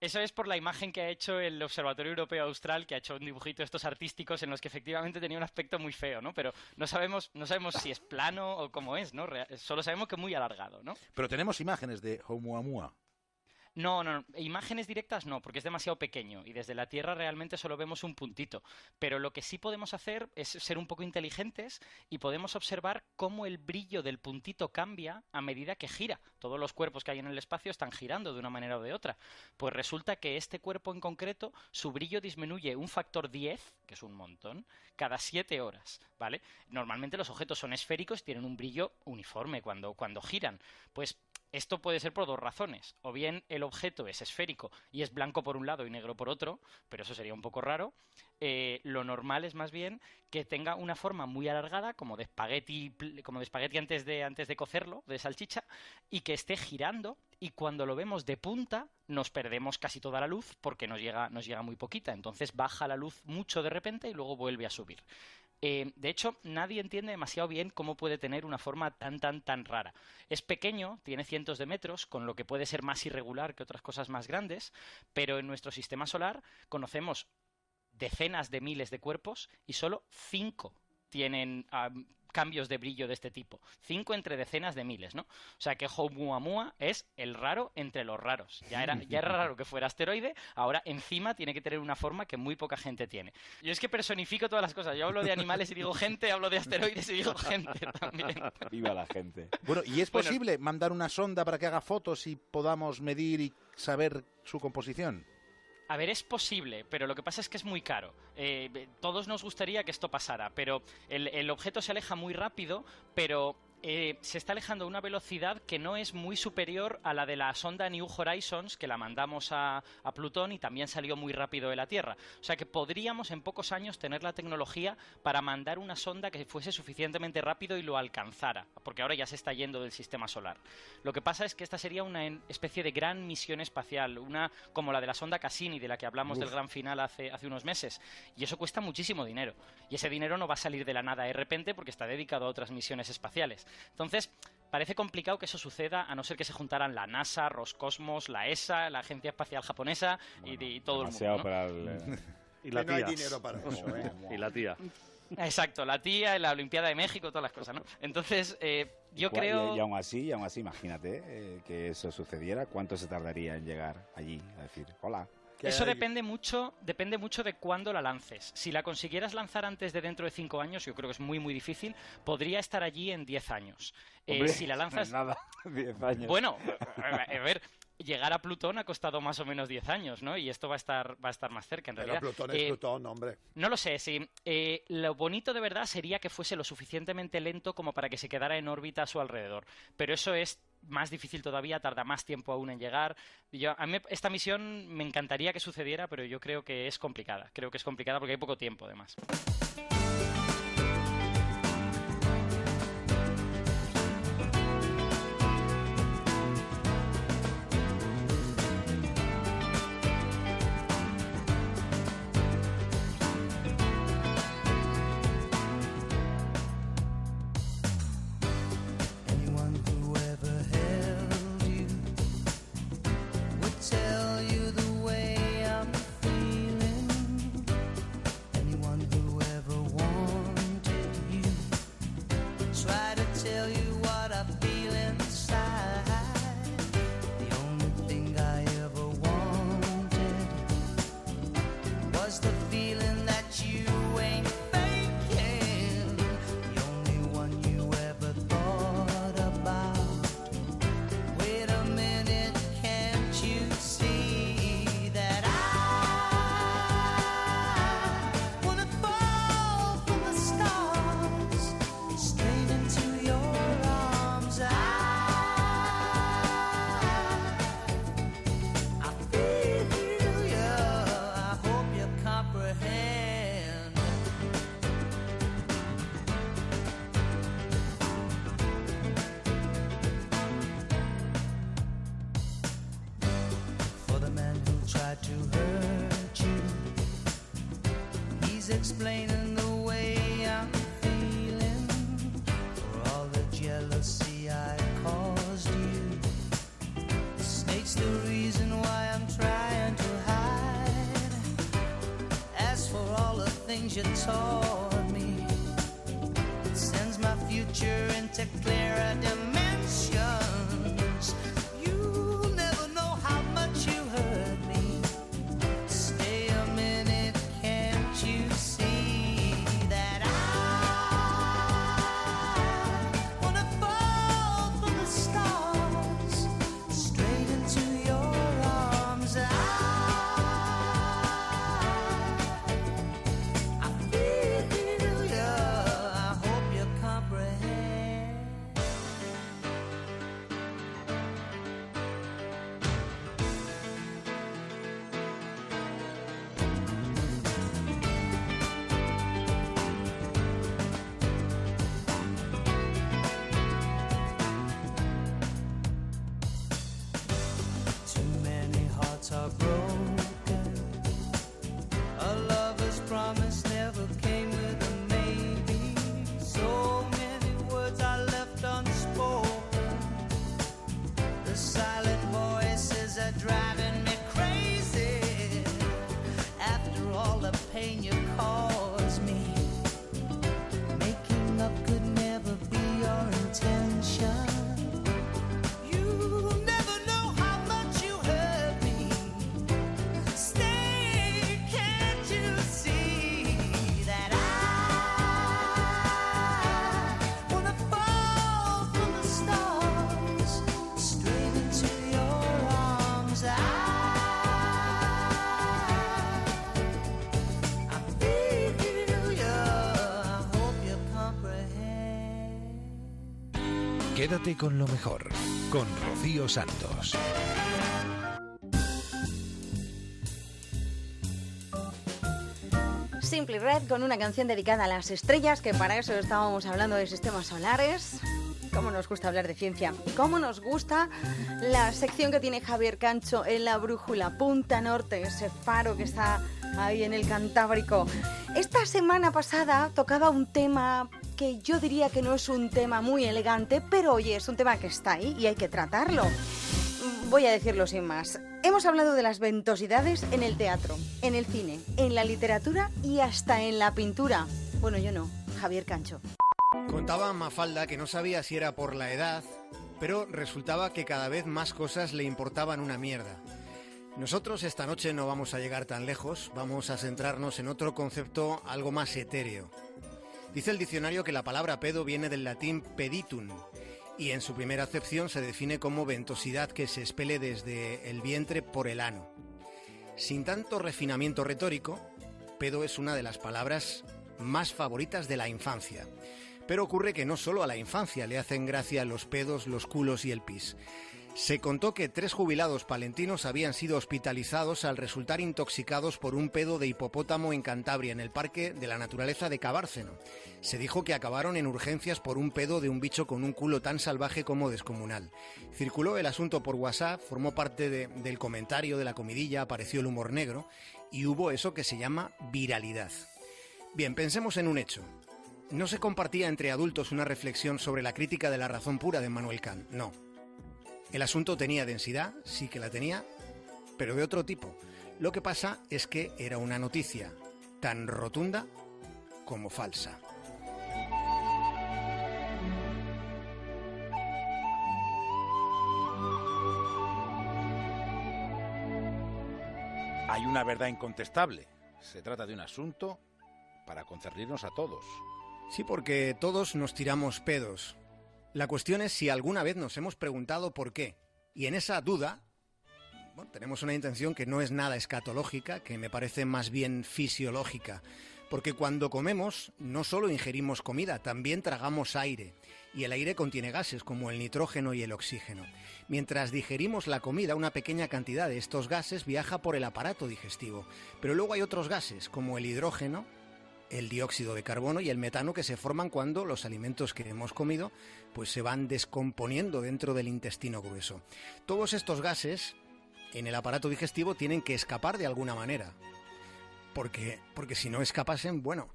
eso es por la imagen que ha hecho el Observatorio Europeo Austral, que ha hecho un dibujito de estos artísticos en los que efectivamente tenía un aspecto muy feo, ¿no? Pero no sabemos, no sabemos si es plano o cómo es, ¿no? Rea- Solo sabemos que es muy alargado, ¿no? Pero tenemos imágenes de Oumuamua. No, no, no, imágenes directas no, porque es demasiado pequeño y desde la Tierra realmente solo vemos un puntito. Pero lo que sí podemos hacer es ser un poco inteligentes y podemos observar cómo el brillo del puntito cambia a medida que gira. Todos los cuerpos que hay en el espacio están girando de una manera o de otra. Pues resulta que este cuerpo en concreto, su brillo disminuye un factor 10, que es un montón, cada 7 horas, ¿vale? Normalmente los objetos son esféricos tienen un brillo uniforme cuando, cuando giran. Pues esto puede ser por dos razones. O bien el objeto es esférico y es blanco por un lado y negro por otro, pero eso sería un poco raro. Eh, lo normal es más bien que tenga una forma muy alargada, como de espagueti, como espagueti antes de, antes de cocerlo, de salchicha, y que esté girando. Y cuando lo vemos de punta, nos perdemos casi toda la luz porque nos llega, nos llega muy poquita. Entonces baja la luz mucho de repente y luego vuelve a subir. Eh, de hecho, nadie entiende demasiado bien cómo puede tener una forma tan, tan, tan rara. Es pequeño, tiene cientos de metros, con lo que puede ser más irregular que otras cosas más grandes, pero en nuestro sistema solar conocemos decenas de miles de cuerpos y solo cinco tienen am, cambios de brillo de este tipo. Cinco entre decenas de miles, ¿no? O sea que Oumuamua es el raro entre los raros. Ya era, ya era raro que fuera asteroide, ahora encima tiene que tener una forma que muy poca gente tiene. Yo es que personifico todas las cosas. Yo hablo de animales y digo gente, hablo de asteroides y digo gente también. Viva la gente. Bueno, ¿y es Bueno. posible mandar una sonda para que haga fotos y podamos medir y saber su composición? A ver, es posible, pero lo que pasa es que es muy caro. Eh, todos nos gustaría que esto pasara, pero el, el objeto se aleja muy rápido, pero eh, se está alejando a una velocidad que no es muy superior a la de la sonda New Horizons, que la mandamos a, a Plutón y también salió muy rápido de la Tierra. O sea que podríamos en pocos años tener la tecnología para mandar una sonda que fuese suficientemente rápido y lo alcanzara, porque ahora ya se está yendo del sistema solar. Lo que pasa es que esta sería una especie de gran misión espacial, una como la de la sonda Cassini, de la que hablamos Uf. del gran final hace, hace unos meses. Y eso cuesta muchísimo dinero. Y ese dinero no va a salir de la nada de repente porque está dedicado a otras misiones espaciales. Entonces, parece complicado que eso suceda a no ser que se juntaran la NASA, Roscosmos, la ESA, la Agencia Espacial Japonesa y, y todo el mundo. Para el, eh, Y la Que no hay tía. dinero para eso, ¿eh? y la tía. Exacto, la tía, la Olimpiada de México, todas las cosas, ¿no? Entonces, eh, yo creo... Y, y aún así, y aún así, imagínate eh, que eso sucediera, ¿cuánto se tardaría en llegar allí a decir, hola? Eso depende mucho, depende mucho de cuándo la lances. Si la consiguieras lanzar antes de dentro de 5 años, yo creo que es muy muy difícil, podría estar allí en 10 años. Eh, si la lanzas... Nada, 10 años. Bueno, a ver, llegar a Plutón ha costado más o menos 10 años, ¿no? Y esto va a estar, va a estar más cerca, en Pero realidad. Plutón es Eh, Plutón, hombre. no lo sé, sí. Eh, lo bonito de verdad sería que fuese lo suficientemente lento como para que se quedara en órbita a su alrededor. Pero eso es más difícil todavía, tarda más tiempo aún en llegar. Yo, a mí esta misión me encantaría que sucediera, pero yo creo que es complicada. Creo que es complicada porque hay poco tiempo, además. Con lo mejor, con Rocío Santos. Simply Red con una canción dedicada a las estrellas, que para eso estábamos hablando de sistemas solares. Cómo nos gusta hablar de ciencia. Cómo nos gusta la sección que tiene Javier Cancho en la brújula Punta Norte, ese faro que está ahí en el Cantábrico. Esta semana pasada tocaba un tema que yo diría que no es un tema muy elegante, pero oye, es un tema que está ahí y hay que tratarlo. Voy a decirlo sin más. Hemos hablado de las ventosidades en el teatro, en el cine, en la literatura y hasta en la pintura. Bueno, yo no, Javier Cancho. Contaba Mafalda que no sabía si era por la edad, pero resultaba que cada vez más cosas le importaban una mierda. Nosotros esta noche no vamos a llegar tan lejos, vamos a centrarnos en otro concepto algo más etéreo. Dice el diccionario que la palabra pedo viene del latín peditum y en su primera acepción se define como ventosidad que se expele desde el vientre por el ano. Sin tanto refinamiento retórico, pedo es una de las palabras más favoritas de la infancia. Pero ocurre que no solo a la infancia le hacen gracia los pedos, los culos y el pis. Se contó que tres jubilados palentinos habían sido hospitalizados al resultar intoxicados por un pedo de hipopótamo en Cantabria, en el Parque de la Naturaleza de Cabárceno. Se dijo que acabaron en urgencias por un pedo de un bicho con un culo tan salvaje como descomunal. Circuló el asunto por WhatsApp, formó parte de- del comentario de la comidilla, apareció el humor negro y hubo eso que se llama viralidad. Bien, pensemos en un hecho. No se compartía entre adultos una reflexión sobre la crítica de la razón pura de Manuel Kant, no. El asunto tenía densidad, sí que la tenía, pero de otro tipo. Lo que pasa es que era una noticia tan rotunda como falsa. Hay una verdad incontestable. Se trata de un asunto para concernirnos a todos. Sí, porque todos nos tiramos pedos. La cuestión es si alguna vez nos hemos preguntado por qué. Y en esa duda, bueno, tenemos una intención que no es nada escatológica, que me parece más bien fisiológica. Porque cuando comemos, no solo ingerimos comida, también tragamos aire. Y el aire contiene gases como el nitrógeno y el oxígeno. Mientras digerimos la comida, una pequeña cantidad de estos gases viaja por el aparato digestivo. Pero luego hay otros gases, como el hidrógeno, el dióxido de carbono y el metano que se forman cuando los alimentos que hemos comido pues se van descomponiendo dentro del intestino grueso. Todos estos gases en el aparato digestivo tienen que escapar de alguna manera. Porque porque si no escapasen, bueno,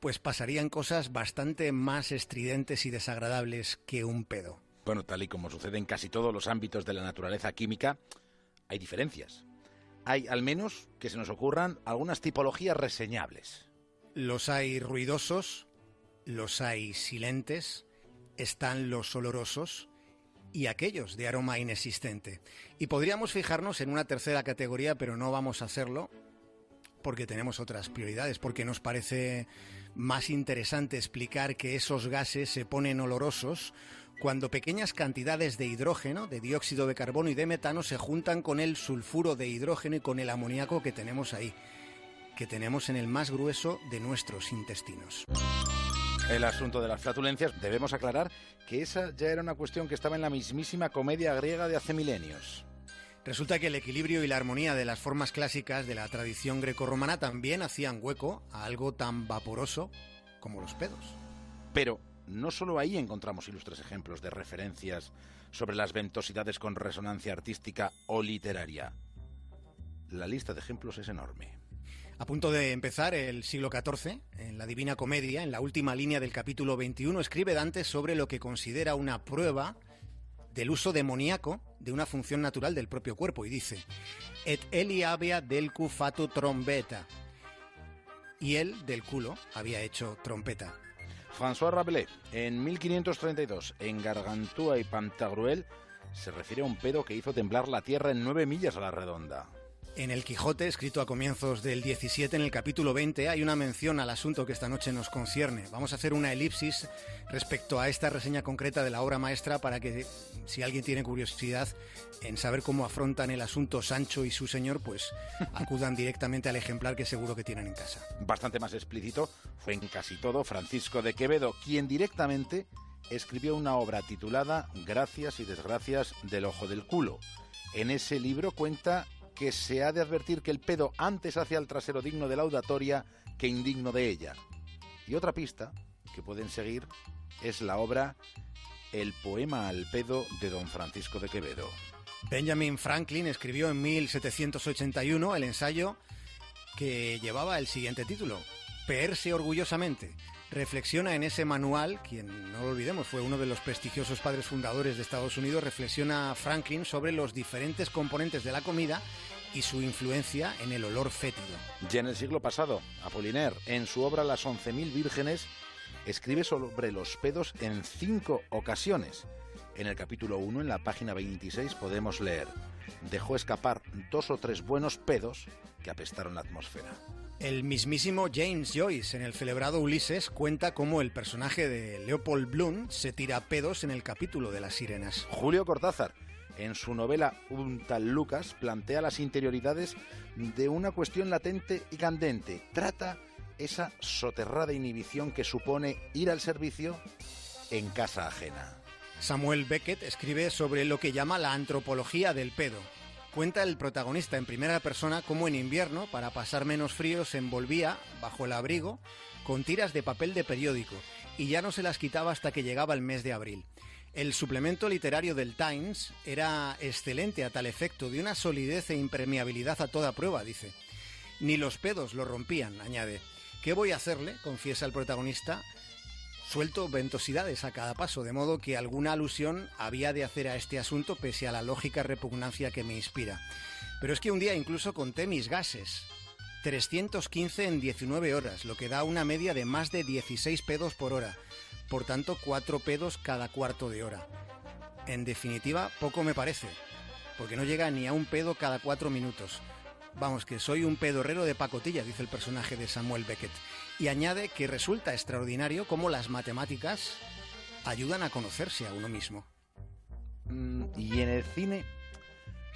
pues pasarían cosas bastante más estridentes y desagradables que un pedo. Bueno, tal y como sucede en casi todos los ámbitos de la naturaleza química, hay diferencias. Hay, al menos, que se nos ocurran algunas tipologías reseñables. Los hay ruidosos, los hay silentes, están los olorosos y aquellos de aroma inexistente. Y podríamos fijarnos en una tercera categoría, pero no vamos a hacerlo porque tenemos otras prioridades, porque nos parece más interesante explicar que esos gases se ponen olorosos cuando pequeñas cantidades de hidrógeno, de dióxido de carbono y de metano se juntan con el sulfuro de hidrógeno y con el amoníaco que tenemos ahí, que tenemos en el más grueso de nuestros intestinos. El asunto de las flatulencias, debemos aclarar que esa ya era una cuestión que estaba en la mismísima comedia griega de hace milenios. Resulta que el equilibrio y la armonía de las formas clásicas de la tradición grecorromana también hacían hueco a algo tan vaporoso como los pedos. Pero no solo ahí encontramos ilustres ejemplos de referencias sobre las ventosidades con resonancia artística o literaria. La lista de ejemplos es enorme. A punto de empezar el siglo XIV, en la Divina Comedia, en la última línea del capítulo 21, escribe Dante sobre lo que considera una prueba del uso demoníaco de una función natural del propio cuerpo y dice et eli habea del fatu trombeta y él del culo había hecho trompeta François Rabelais, en 1532, en Gargantúa y Pantagruel, se refiere a un pedo que hizo temblar la tierra en nueve millas a la redonda. En el Quijote, escrito a comienzos del 17, en el capítulo 20, hay una mención al asunto que esta noche nos concierne. Vamos a hacer una elipsis respecto a esta reseña concreta de la obra maestra para que, si alguien tiene curiosidad en saber cómo afrontan el asunto Sancho y su señor, pues acudan directamente al ejemplar que seguro que tienen en casa. Bastante más explícito fue en casi todo Francisco de Quevedo, quien directamente escribió una obra titulada Gracias y desgracias del ojo del culo. En ese libro cuenta que se ha de advertir que el pedo antes hacia el trasero digno de laudatoria que indigno de ella. Y otra pista que pueden seguir es la obra El poema al pedo de don Francisco de Quevedo. Benjamin Franklin escribió en 1781 el ensayo que llevaba el siguiente título, Peerse orgullosamente. Reflexiona en ese manual, quien no lo olvidemos fue uno de los prestigiosos padres fundadores de Estados Unidos, reflexiona Franklin sobre los diferentes componentes de la comida y su influencia en el olor fétido. Ya en el siglo pasado, Apollinaire, en su obra Las once mil vírgenes, escribe sobre los pedos en cinco ocasiones. En el capítulo 1, en la página 26, podemos leer, dejó escapar dos o tres buenos pedos que apestaron la atmósfera. El mismísimo James Joyce en el celebrado Ulises cuenta cómo el personaje de Leopold Bloom se tira pedos en el capítulo de las sirenas. Julio Cortázar, en su novela Un tal Lucas, plantea las interioridades de una cuestión latente y candente. Trata esa soterrada inhibición que supone ir al servicio en casa ajena. Samuel Beckett escribe sobre lo que llama la antropología del pedo. Cuenta el protagonista en primera persona cómo en invierno, para pasar menos frío, se envolvía bajo el abrigo con tiras de papel de periódico y ya no se las quitaba hasta que llegaba el mes de abril. El suplemento literario del Times era excelente a tal efecto, de una solidez e impermeabilidad a toda prueba, dice. Ni los pedos lo rompían, añade. ¿Qué voy a hacerle? confiesa el protagonista. Suelto ventosidades a cada paso, de modo que alguna alusión había de hacer a este asunto pese a la lógica repugnancia que me inspira. Pero es que un día incluso conté mis gases. 315 en 19 horas, lo que da una media de más de 16 pedos por hora. Por tanto, 4 pedos cada cuarto de hora. En definitiva, poco me parece, porque no llega ni a un pedo cada 4 minutos. Vamos, que soy un pedorrero de pacotilla, dice el personaje de Samuel Beckett. Y añade que resulta extraordinario cómo las matemáticas ayudan a conocerse a uno mismo. Mm, y en el cine,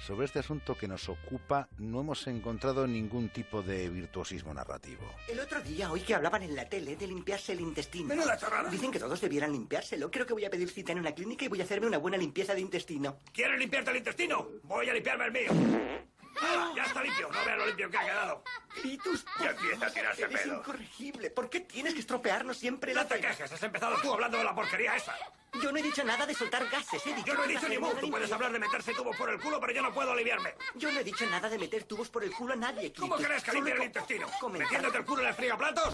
sobre este asunto que nos ocupa, no hemos encontrado ningún tipo de virtuosismo narrativo. El otro día oí que hablaban en la tele de limpiarse el intestino. Menuda chorrada. Dicen que todos debieran limpiárselo. Creo que voy a pedir cita en una clínica y voy a hacerme una buena limpieza de intestino. ¿Quieres limpiarte el intestino? Voy a limpiarme el mío. ¡Hala! ya está limpio. No veas lo limpio que ha quedado. Vitus, Ya empieza a tirarse eres pelo. incorregible. ¿Por qué tienes que estropearnos siempre la No te cena? quejes. Has empezado tú hablando de la porquería esa. Yo no he dicho nada de soltar gases. He dicho Yo no he dicho ni mu. Tú puedes hablar de meterse tubos por el culo, pero yo no puedo aliviarme. Yo no he dicho nada de meter tubos por el culo a nadie, ¿Cómo crees que Solo limpia el intestino? comentar- ¿Metiéndote el culo en el frigaplatos?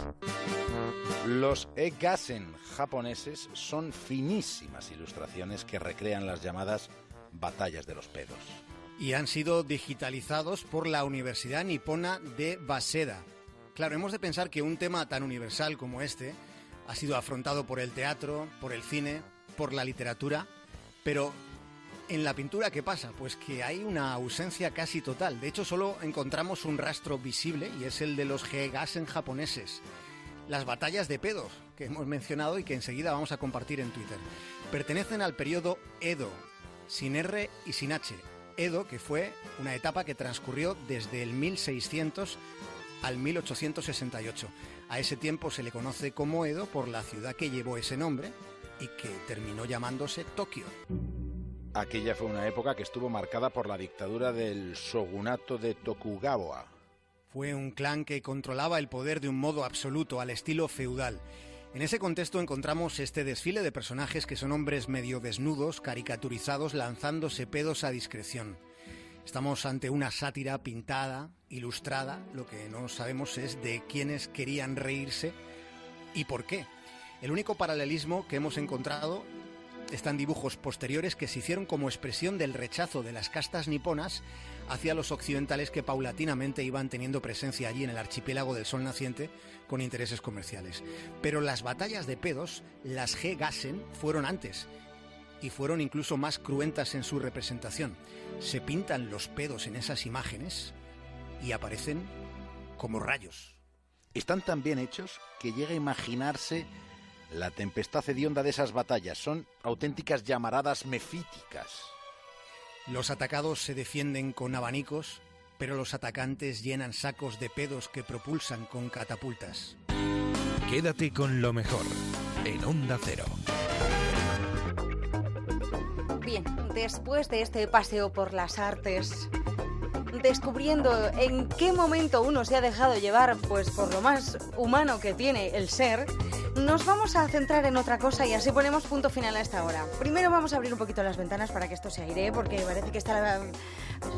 Los e-gasen japoneses son finísimas ilustraciones que recrean las llamadas batallas de los pedos. Y han sido digitalizados por la Universidad Nipona de Waseda. Claro, hemos de pensar que un tema tan universal como este ha sido afrontado por el teatro, por el cine, por la literatura, pero en la pintura ¿qué pasa? Pues que hay una ausencia casi total. De hecho, solo encontramos un rastro visible y es el de los Gegasen japoneses. Las batallas de pedos que hemos mencionado y que enseguida vamos a compartir en Twitter. Pertenecen al periodo Edo, sin R y sin H. Edo, que fue una etapa que transcurrió desde el 1600 al 1868. A ese tiempo se le conoce como Edo por la ciudad que llevó ese nombre y que terminó llamándose Tokio. Aquella fue una época que estuvo marcada por la dictadura del shogunato de Tokugawa. Fue un clan que controlaba el poder de un modo absoluto, al estilo feudal. En ese contexto encontramos este desfile de personajes que son hombres medio desnudos, caricaturizados, lanzándose pedos a discreción. Estamos ante una sátira pintada, ilustrada, lo que no sabemos es de quiénes querían reírse y por qué. El único paralelismo que hemos encontrado están dibujos posteriores que se hicieron como expresión del rechazo de las castas niponas hacia los occidentales que paulatinamente iban teniendo presencia allí en el archipiélago del Sol Naciente con intereses comerciales. Pero las batallas de pedos, las G-Gassen, fueron antes y fueron incluso más cruentas en su representación. Se pintan los pedos en esas imágenes y aparecen como rayos. Están tan bien hechos que llega a imaginarse la tempestad hedionda de esas batallas. Son auténticas llamaradas mefíticas. Los atacados se defienden con abanicos, pero los atacantes llenan sacos de pedos que propulsan con catapultas. Quédate con lo mejor en Onda Cero. Bien, después de este paseo por las artes, descubriendo en qué momento uno se ha dejado llevar pues por lo más humano que tiene el ser, nos vamos a centrar en otra cosa y así ponemos punto final a esta hora. Primero vamos a abrir un poquito las ventanas para que esto se airee porque parece que está la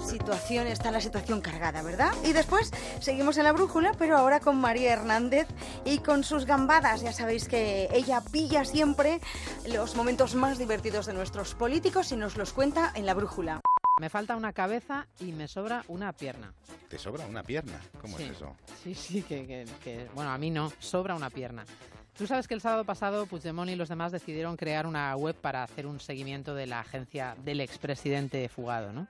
situación está la situación cargada, ¿verdad? Y después seguimos en la brújula, pero ahora con María Hernández y con sus gambadas. Ya sabéis que ella pilla siempre los momentos más divertidos de nuestros políticos y nos los cuenta en la brújula. Me falta una cabeza y me sobra una pierna. ¿Te sobra una pierna? ¿Cómo Sí. es eso? Sí, sí, que, que- que- bueno, a mí no, sobra una pierna. Tú sabes que el sábado pasado Puigdemont y los demás decidieron crear una web para hacer un seguimiento de la agencia del expresidente fugado, ¿no?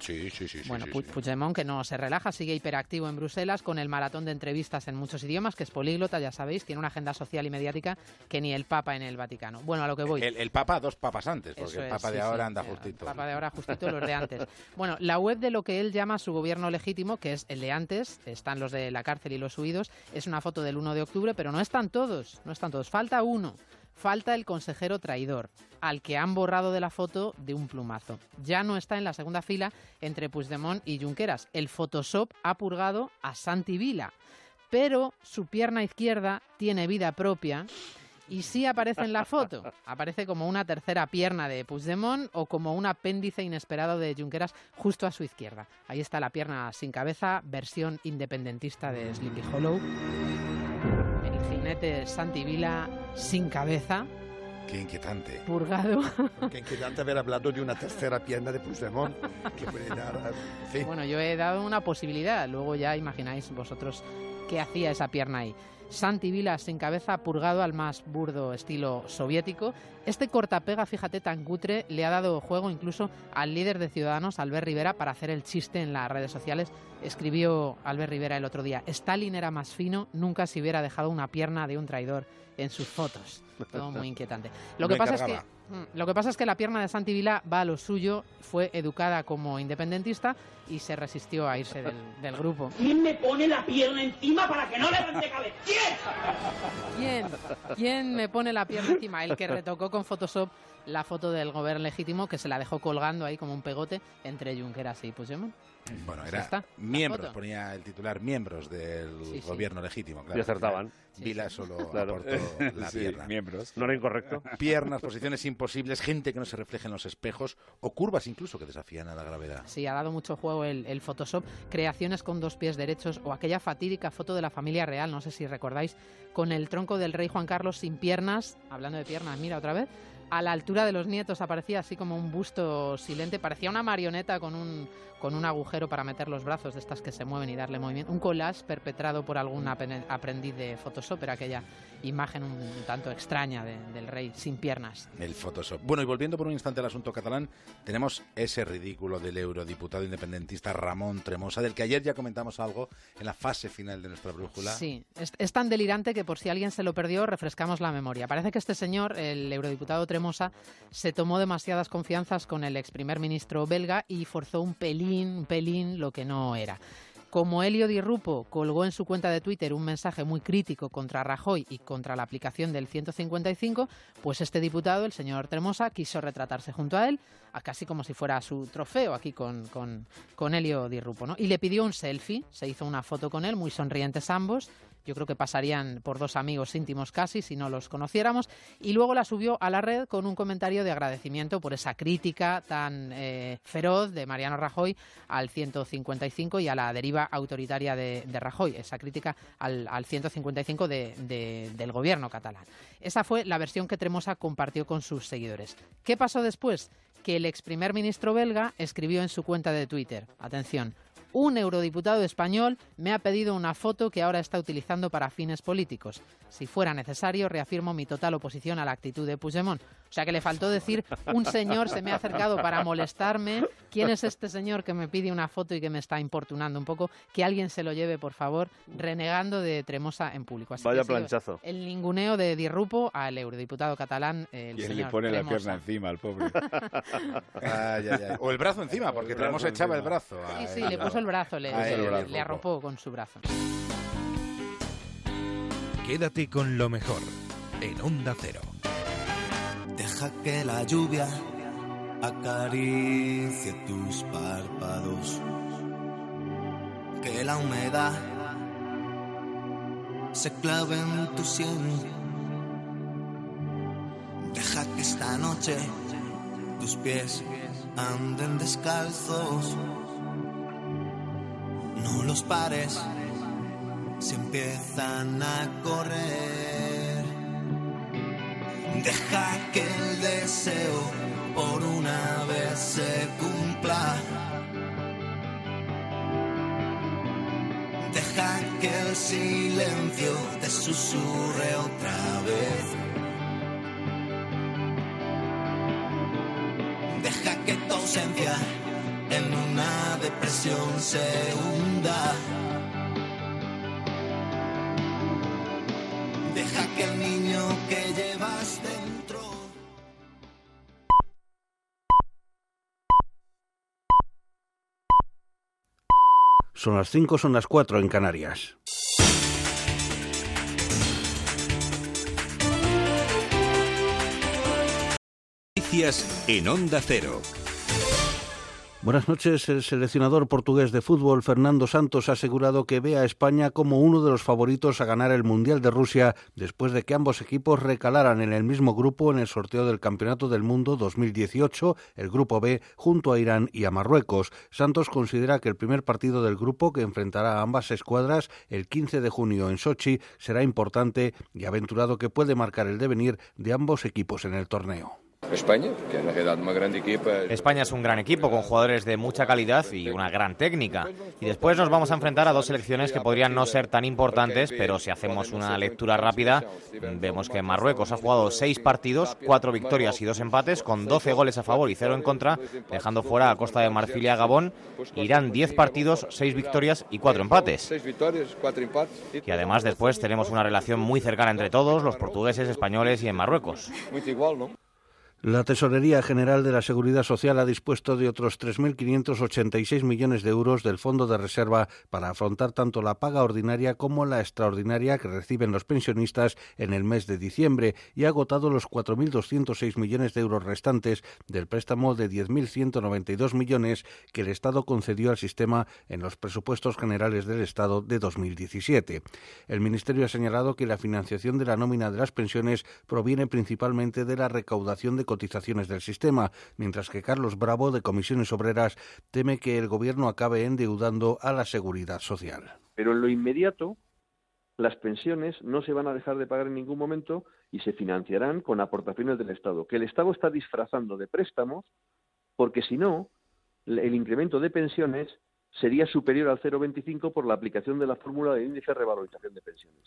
Sí, sí, sí. Bueno, sí, sí. Puigdemont, que no se relaja, sigue hiperactivo en Bruselas con el maratón de entrevistas en muchos idiomas, que es políglota, ya sabéis, tiene una agenda social y mediática que ni el Papa en el Vaticano. Bueno, a lo que voy. El, el Papa, dos papas antes, porque Eso el Papa de ahora anda justito. Papa de ahora justito los de antes. Bueno, la web de lo que él llama su gobierno legítimo, que es el de antes, están los de la cárcel y los huidos, es una foto del 1 de octubre, pero no están todos, no están todos, falta uno. Falta el consejero traidor, al que han borrado de la foto de un plumazo. Ya no está en la segunda fila entre Puigdemont y Junqueras. El Photoshop ha purgado a Santi Vila, pero su pierna izquierda tiene vida propia y sí aparece en la foto. Aparece como una tercera pierna de Puigdemont o como un apéndice inesperado de Junqueras justo a su izquierda. Ahí está la pierna sin cabeza, versión independentista de Sleepy Hollow. El jinete Santi Vila sin cabeza, Qué inquietante. purgado. Qué inquietante haber hablado de una tercera pierna de Puigdemont que puede dar... sí. Bueno, yo he dado una posibilidad, luego ya imagináis vosotros qué hacía esa pierna ahí. Santi Vila sin cabeza, purgado al más burdo estilo soviético. Este cortapega, fíjate, tan cutre, le ha dado juego incluso al líder de Ciudadanos, Albert Rivera, para hacer el chiste en las redes sociales. Escribió Albert Rivera el otro día, Stalin era más fino, nunca se hubiera dejado una pierna de un traidor en sus fotos. Todo muy inquietante. Lo que pasa es que. Mm, Lo que pasa es que la pierna de Santi Vila va a lo suyo, fue educada como independentista y se resistió a irse del, del grupo. ¿Quién me pone la pierna encima para que no levante cabeza? ¿Quién? ¿Quién? ¿Quién me pone la pierna encima? El que retocó con Photoshop la foto del gobierno legítimo que se la dejó colgando ahí como un pegote entre Junqueras y Puigdemont. Bueno, era está, miembros, ponía el titular, miembros del Sí, sí. gobierno legítimo. Claro, Y acertaban. Vila solo Claro. aportó la Sí, pierna. miembros. No era incorrecto. Piernas, posiciones imposibles, gente que no se refleja en los espejos o curvas incluso que desafían a la gravedad. Sí, ha dado mucho juego el, el Photoshop. Creaciones con dos pies derechos o aquella fatídica foto de la familia real, no sé si recordáis, con el tronco del rey Juan Carlos sin piernas, hablando de piernas, mira otra vez, a la altura de los nietos aparecía así como un busto silente, parecía una marioneta con un, con un agujero para meter los brazos de estas que se mueven y darle movimiento. Un collage perpetrado por algún aprendiz de Photoshop, era aquella imagen un tanto extraña de- del rey sin piernas. El Photoshop. Bueno, y volviendo por un instante al asunto catalán, tenemos ese ridículo del eurodiputado independentista Ramón Tremosa, del que ayer ya comentamos algo en la fase final de nuestra brújula. Sí, es, es tan delirante que por si alguien se lo perdió, refrescamos la memoria. Parece que este señor, el eurodiputado Tremosa, se tomó demasiadas confianzas con el ex primer ministro belga y forzó un pelín, pelín lo que no era. Como Elio Di Rupo colgó en su cuenta de Twitter un mensaje muy crítico contra Rajoy y contra la aplicación del 155, pues este diputado, el señor Tremosa, quiso retratarse junto a él, casi como si fuera su trofeo aquí con, con, con Elio Di Rupo, ¿no? Y le pidió un selfie, se hizo una foto con él, muy sonrientes ambos, yo creo que pasarían por dos amigos íntimos casi si no los conociéramos, y luego la subió a la red con un comentario de agradecimiento por esa crítica tan eh, feroz de Mariano Rajoy al 155 y a la deriva autoritaria de, Rajoy, esa crítica al, al 155 de- de- del gobierno catalán. Esa fue la versión que Tremosa compartió con sus seguidores. ¿Qué pasó después? Que el ex primer ministro belga escribió en su cuenta de Twitter, atención, un eurodiputado español me ha pedido una foto que ahora está utilizando para fines políticos. Si fuera necesario, reafirmo mi total oposición a la actitud de Puigdemont. O sea que le faltó decir, un señor se me ha acercado para molestarme. ¿Quién es este señor que me pide una foto y que me está importunando un poco? Que alguien se lo lleve, por favor, renegando de Tremosa en público. Así que Vaya sido planchazo. El ninguneo de Di Rupo al eurodiputado catalán, el ¿Quién le señor pone la Tremosa. pierna encima al pobre? Ay, ay, ay. O el brazo encima, porque Tremosa echaba el brazo. Sí, Ay, sí, le puso el brazo, le, Ay, le- el brazo. le arropó con su brazo. Quédate con lo mejor en Onda Cero. Deja que la lluvia acaricie tus párpados. Que la humedad se clave en tu sien. Deja que esta noche tus pies anden descalzos. No los pares si empiezan a correr. Deja que el deseo por una vez se cumpla. Deja que el silencio te susurre otra vez. Deja que tu ausencia depresión se hunda. Deja que el niño que llevas dentro. Son las 5, son las 4 en Canarias. Noticias en Onda Cero. Buenas noches. El seleccionador portugués de fútbol, Fernando Santos, ha asegurado que ve a España como uno de los favoritos a ganar el Mundial de Rusia después de que ambos equipos recalaran en el mismo grupo en el sorteo del Campeonato del Mundo 2018, el Grupo B, junto a Irán y a Marruecos. Santos considera que el primer partido del grupo, que enfrentará a ambas escuadras el 15 de junio en Sochi, será importante y aventurado que puede marcar el devenir de ambos equipos en el torneo. España, que en realidad una gran equipa. España es un gran equipo con jugadores de mucha calidad y una gran técnica. Y después nos vamos a enfrentar a dos selecciones que podrían no ser tan importantes, pero si hacemos una lectura rápida, vemos que Marruecos ha jugado seis partidos, cuatro victorias y dos empates, con 12 goles a favor y cero en contra, dejando fuera a Costa de Marfil y a Gabón. Irán 10 partidos, seis victorias y cuatro empates. Y además después tenemos una relación muy cercana entre todos, los portugueses, españoles y en Marruecos. La Tesorería General de la Seguridad Social ha dispuesto de otros 3.586 millones de euros del Fondo de Reserva para afrontar tanto la paga ordinaria como la extraordinaria que reciben los pensionistas en el mes de diciembre y ha agotado los 4.206 millones de euros restantes del préstamo de 10.192 millones que el Estado concedió al sistema en los presupuestos generales del Estado de 2017. El Ministerio ha señalado que la financiación de la nómina de las pensiones proviene principalmente de la recaudación de cotizaciones del sistema, mientras que Carlos Bravo, de Comisiones Obreras, teme que el Gobierno acabe endeudando a la seguridad social. Pero en lo inmediato, las pensiones no se van a dejar de pagar en ningún momento y se financiarán con aportaciones del Estado, que el Estado está disfrazando de préstamos, porque si no, el incremento de pensiones sería superior al 0,25 por la aplicación de la fórmula de índice de revalorización de pensiones.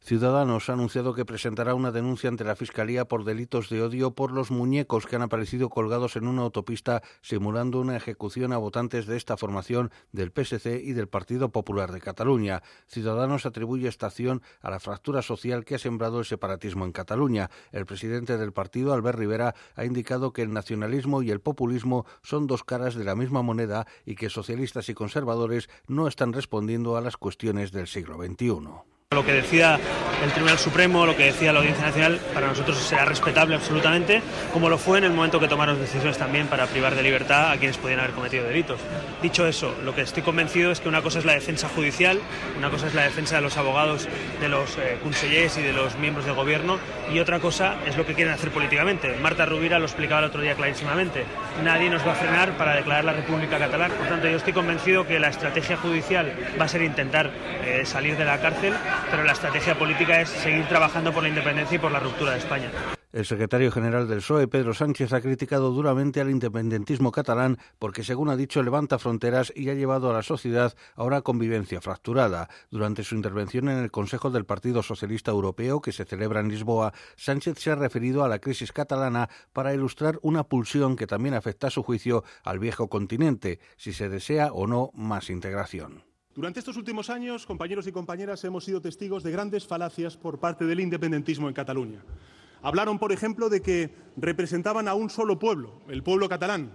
Ciudadanos ha anunciado que presentará una denuncia ante la Fiscalía por delitos de odio por los muñecos que han aparecido colgados en una autopista simulando una ejecución a votantes de esta formación del PSC y del Partido Popular de Cataluña. Ciudadanos atribuye esta acción a la fractura social que ha sembrado el separatismo en Cataluña. El presidente del partido, Albert Rivera, ha indicado que el nacionalismo y el populismo son dos caras de la misma moneda y que socialistas y conservadores no están respondiendo a las cuestiones del siglo XXI. Lo que decida el Tribunal Supremo, lo que decía la Audiencia Nacional, para nosotros será respetable absolutamente, como lo fue en el momento que tomaron decisiones también para privar de libertad a quienes podían haber cometido delitos. Dicho eso, lo que estoy convencido es que una cosa es la defensa judicial, una cosa es la defensa de los abogados, de los eh, consellers y de los miembros del gobierno, y otra cosa es lo que quieren hacer políticamente. Marta Rubira lo explicaba el otro día clarísimamente. Nadie nos va a frenar para declarar la República Catalana. Por tanto, yo estoy convencido que la estrategia judicial va a ser intentar eh, salir de la cárcel pero la estrategia política es seguir trabajando por la independencia y por la ruptura de España. El secretario general del PSOE, Pedro Sánchez, ha criticado duramente al independentismo catalán porque, según ha dicho, levanta fronteras y ha llevado a la sociedad a una convivencia fracturada. Durante su intervención en el Consejo del Partido Socialista Europeo, que se celebra en Lisboa, Sánchez se ha referido a la crisis catalana para ilustrar una pulsión que también afecta, a su juicio, al viejo continente, si se desea o no más integración. Durante estos últimos años, compañeros y compañeras, hemos sido testigos de grandes falacias por parte del independentismo en Cataluña. Hablaron, por ejemplo, de que representaban a un solo pueblo, el pueblo catalán,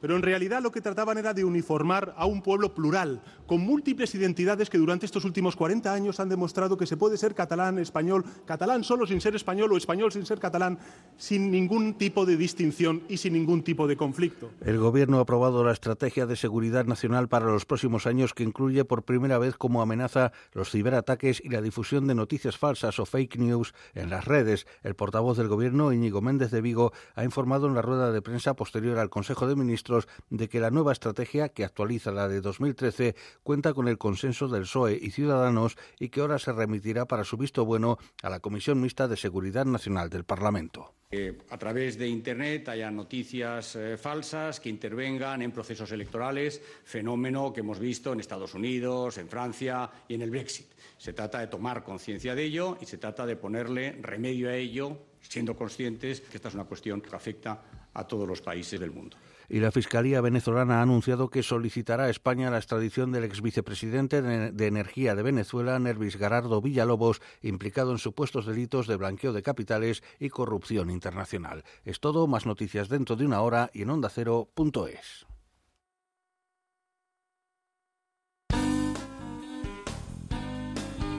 pero en realidad lo que trataban era de uniformar a un pueblo plural, con múltiples identidades que durante estos últimos 40 años han demostrado que se puede ser catalán, español, catalán solo sin ser español o español sin ser catalán, sin ningún tipo de distinción y sin ningún tipo de conflicto. El Gobierno ha aprobado la Estrategia de Seguridad Nacional para los próximos años que incluye por primera vez como amenaza los ciberataques y la difusión de noticias falsas o fake news en las redes. El portavoz del Gobierno, Íñigo Méndez de Vigo, ha informado en la rueda de prensa posterior al Consejo de Ministros de que la nueva estrategia, que actualiza la de 2013, cuenta con el consenso del PSOE y Ciudadanos y que ahora se remitirá para su visto bueno a la Comisión Mixta de Seguridad Nacional del Parlamento. Que a través de Internet haya noticias eh, falsas que intervengan en procesos electorales, fenómeno que hemos visto en Estados Unidos, en Francia y en el Brexit. Se trata de tomar conciencia de ello y se trata de ponerle remedio a ello, siendo conscientes que esta es una cuestión que afecta a todos los países del mundo. Y la Fiscalía venezolana ha anunciado que solicitará a España la extradición del ex vicepresidente de, Energía de Venezuela, Nervis Garardo Villalobos, implicado en supuestos delitos de blanqueo de capitales y corrupción internacional. Es todo, más noticias dentro de una hora y en ondacero.es.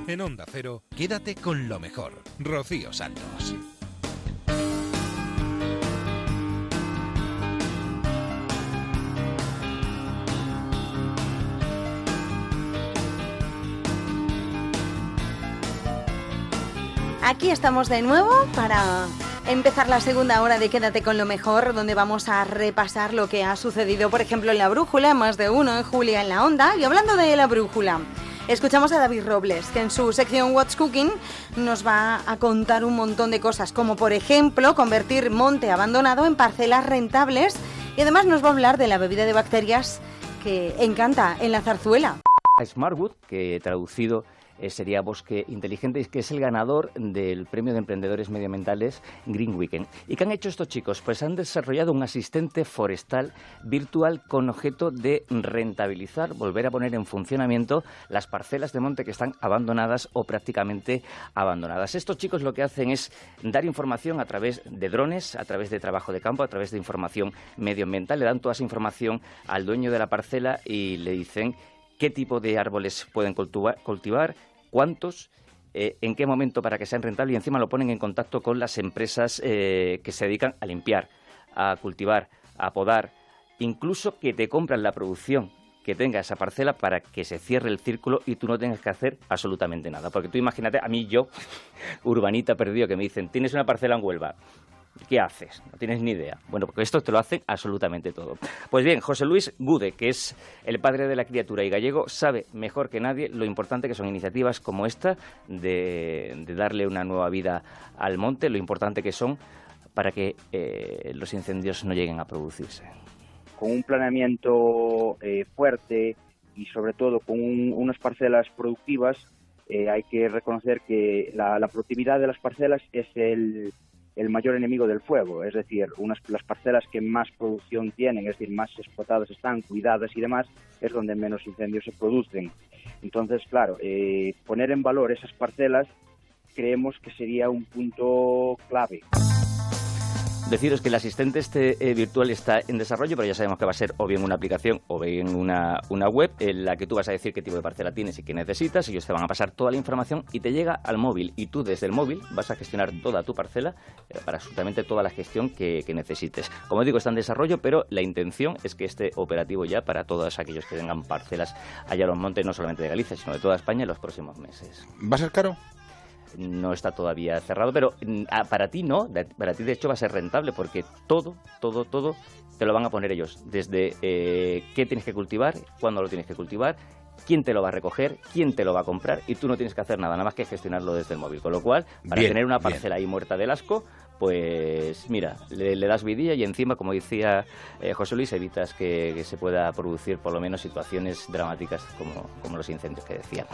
En Onda Cero, quédate con lo mejor. Rocío Santos. Aquí estamos de nuevo para empezar la segunda hora de Quédate con lo mejor, donde vamos a repasar lo que ha sucedido, por ejemplo, en la brújula, más de uno en Julia en la onda. Y hablando de la brújula, escuchamos a David Robles, que en su sección What's Cooking nos va a contar un montón de cosas, como por ejemplo convertir monte abandonado en parcelas rentables. Y además nos va a hablar de la bebida de bacterias que encanta en la zarzuela. Smartwood, que traducido eh, sería Bosque Inteligente, que es el ganador del Premio de Emprendedores Medioambientales Green Weekend. ¿Y qué han hecho estos chicos? Pues han desarrollado un asistente forestal virtual con objeto de rentabilizar, volver a poner en funcionamiento las parcelas de monte que están abandonadas o prácticamente abandonadas. Estos chicos lo que hacen es dar información a través de drones, a través de trabajo de campo, a través de información medioambiental. Le dan toda esa información al dueño de la parcela y le dicen qué tipo de árboles pueden cultivar, cuántos, eh, en qué momento para que sean rentables y encima lo ponen en contacto con las empresas eh, que se dedican a limpiar, a cultivar, a podar, incluso que te compran la producción que tenga esa parcela para que se cierre el círculo y tú no tengas que hacer absolutamente nada. Porque tú imagínate, a mí yo, urbanita perdido, que me dicen, tienes una parcela en Huelva, ¿Qué haces? No tienes ni idea. Bueno, porque esto te lo hacen absolutamente todo. Pues bien, José Luis Gude, que es el padre de la criatura y gallego, sabe mejor que nadie lo importante que son iniciativas como esta de, darle una nueva vida al monte, lo importante que son para que eh, los incendios no lleguen a producirse. Con un planeamiento eh, fuerte y sobre todo con un, unas parcelas productivas, eh, hay que reconocer que la productividad de las parcelas es el el mayor enemigo del fuego, es decir, unas, las parcelas que más producción tienen, es decir, más explotadas están, cuidadas y demás, es donde menos incendios se producen. Entonces, claro, eh, poner en valor esas parcelas creemos que sería un punto clave. Deciros que el asistente este eh, virtual está en desarrollo, pero ya sabemos que va a ser o bien una aplicación o bien una, una web en la que tú vas a decir qué tipo de parcela tienes y qué necesitas, ellos te van a pasar toda la información y te llega al móvil y tú desde el móvil vas a gestionar toda tu parcela eh, para absolutamente toda la gestión que, necesites. Como digo, está en desarrollo, pero la intención es que esté operativo ya para todos aquellos que tengan parcelas allá a los montes, no solamente de Galicia, sino de toda España en los próximos meses. ¿Va a ser caro? No está todavía cerrado, pero mm, ah, para ti no, para ti de hecho va a ser rentable porque todo, todo, todo te lo van a poner ellos. Desde eh, qué tienes que cultivar, cuándo lo tienes que cultivar, quién te lo va a recoger, quién te lo va a comprar y tú no tienes que hacer nada, nada más que gestionarlo desde el móvil. Con lo cual, para Bien, tener una bien. parcela ahí muerta del asco, pues mira, le, le das vidilla y encima, como decía eh, José Luis, evitas que, que se pueda producir por lo menos situaciones dramáticas como, como los incendios que decía.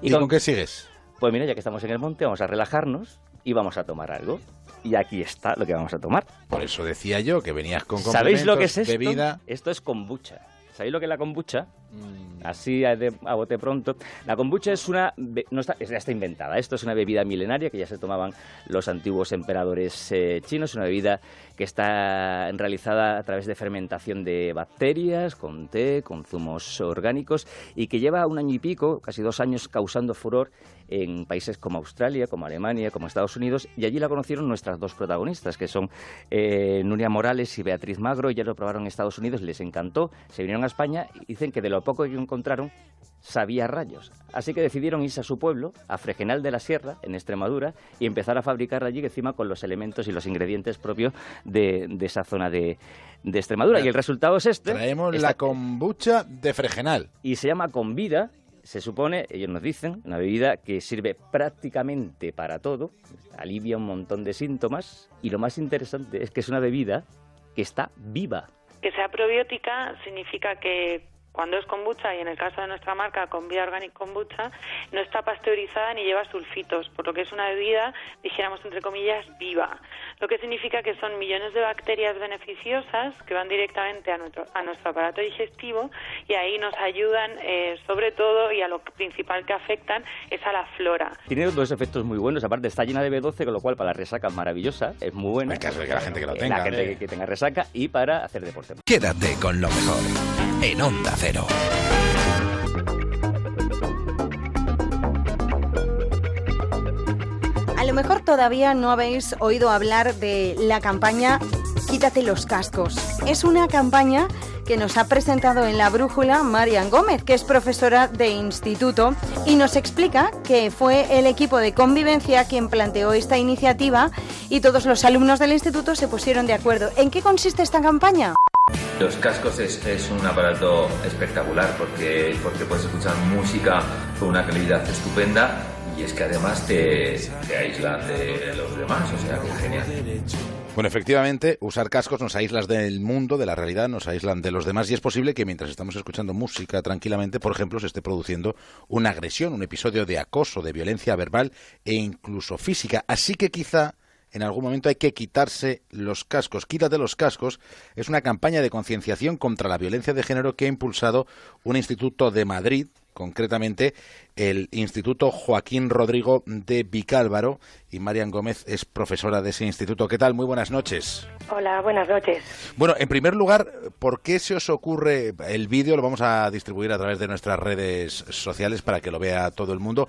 ¿Y con qué sigues? Pues mira, ya que estamos en el monte, vamos a relajarnos y vamos a tomar algo. Y aquí está lo que vamos a tomar. Por eso decía yo que venías con ¿Sabéis lo que es esto? bebida. Esto es kombucha. ¿Sabéis lo que es la kombucha? Mm. Así a, de- a bote pronto. La kombucha es una... No está, ya está inventada. Esto es una bebida milenaria que ya se tomaban los antiguos emperadores eh, chinos. Una bebida que está realizada a través de fermentación de bacterias, con té, con zumos orgánicos y que lleva un año y pico, casi dos años, causando furor en países como Australia, como Alemania, como Estados Unidos, y allí la conocieron nuestras dos protagonistas, que son eh, Nuria Morales y Beatriz Magro, ya lo probaron en Estados Unidos, les encantó, se vinieron a España y dicen que de lo poco que encontraron sabía rayos. Así que decidieron irse a su pueblo, a Fregenal de la Sierra, en Extremadura, y empezar a fabricar allí encima con los elementos y los ingredientes propios de, de esa zona de, de Extremadura. Y el resultado es este. Traemos Esta- la kombucha de Fregenal. y se llama Convida. Se supone, ellos nos dicen, una bebida que sirve prácticamente para todo, alivia un montón de síntomas y lo más interesante es que es una bebida que está viva. Que sea probiótica significa que cuando es kombucha y en el caso de nuestra marca Convia Organic Kombucha no está pasteurizada ni lleva sulfitos, por lo que es una bebida, dijéramos entre comillas, viva, lo que significa que son millones de bacterias beneficiosas que van directamente a nuestro, a nuestro aparato digestivo y ahí nos ayudan eh, sobre todo y a lo principal que afectan es a la flora. Tiene dos efectos muy buenos, aparte está llena de B12, con lo cual para la resaca es maravillosa, es muy buena. En caso de que la gente que lo Eh, tenga. La gente que, que tenga resaca y para hacer deporte. Quédate con lo mejor en Onda A lo mejor todavía no habéis oído hablar de la campaña Quítate los cascos. Es una campaña que nos ha presentado en la brújula Marian Gómez, que es profesora de instituto, y nos explica que fue el equipo de convivencia quien planteó esta iniciativa y todos los alumnos del instituto se pusieron de acuerdo. ¿En qué consiste esta campaña? Los cascos es, es un aparato espectacular porque, porque puedes escuchar música con una calidad estupenda y es que además te, te aíslan de los demás, o sea que genial. Bueno, efectivamente, usar cascos nos aíslan del mundo, de la realidad, nos aíslan de los demás y es posible que mientras estamos escuchando música tranquilamente, por ejemplo, se esté produciendo una agresión, un episodio de acoso, de violencia verbal e incluso física. Así que quizá en algún momento hay que quitarse los cascos. Quítate los cascos es una campaña de concienciación contra la violencia de género que ha impulsado un instituto de Madrid, concretamente el Instituto Joaquín Rodrigo de Vicálvaro, y Marian Gómez es profesora de ese instituto. ¿Qué tal? Muy buenas noches. Hola, buenas noches. Bueno, en primer lugar, ¿por qué se os ocurre el vídeo? Lo vamos a distribuir a través de nuestras redes sociales para que lo vea todo el mundo.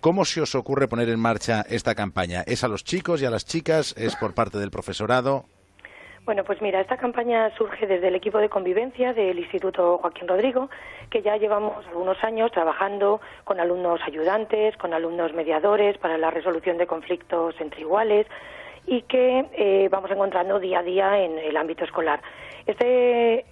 ¿Cómo se os ocurre poner en marcha esta campaña? ¿Es a los chicos y a las chicas? ¿Es por parte del profesorado? Bueno, pues mira, esta campaña surge desde el equipo de convivencia del Instituto Joaquín Rodrigo, que ya llevamos algunos años trabajando con alumnos ayudantes, con alumnos mediadores para la resolución de conflictos entre iguales y que eh, vamos encontrando día a día en el ámbito escolar. Este es-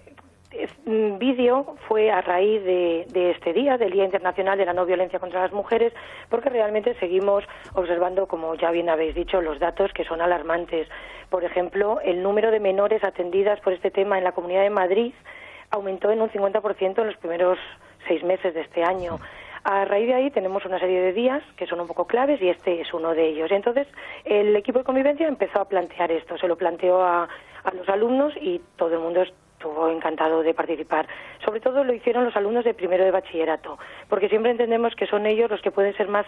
vídeo fue a raíz de, de este día, del Día Internacional de la No Violencia contra las Mujeres, porque realmente seguimos observando, como ya bien habéis dicho, los datos que son alarmantes. Por ejemplo, el número de menores atendidas por este tema en la Comunidad de Madrid aumentó en un 50% en los primeros seis meses de este año. A raíz de ahí tenemos una serie de días que son un poco claves y este es uno de ellos. Entonces, el equipo de convivencia empezó a plantear esto, se lo planteó a, los alumnos y todo el mundo estuvo encantado de participar. Sobre todo lo hicieron los alumnos de primero de bachillerato, porque siempre entendemos que son ellos los que pueden ser más,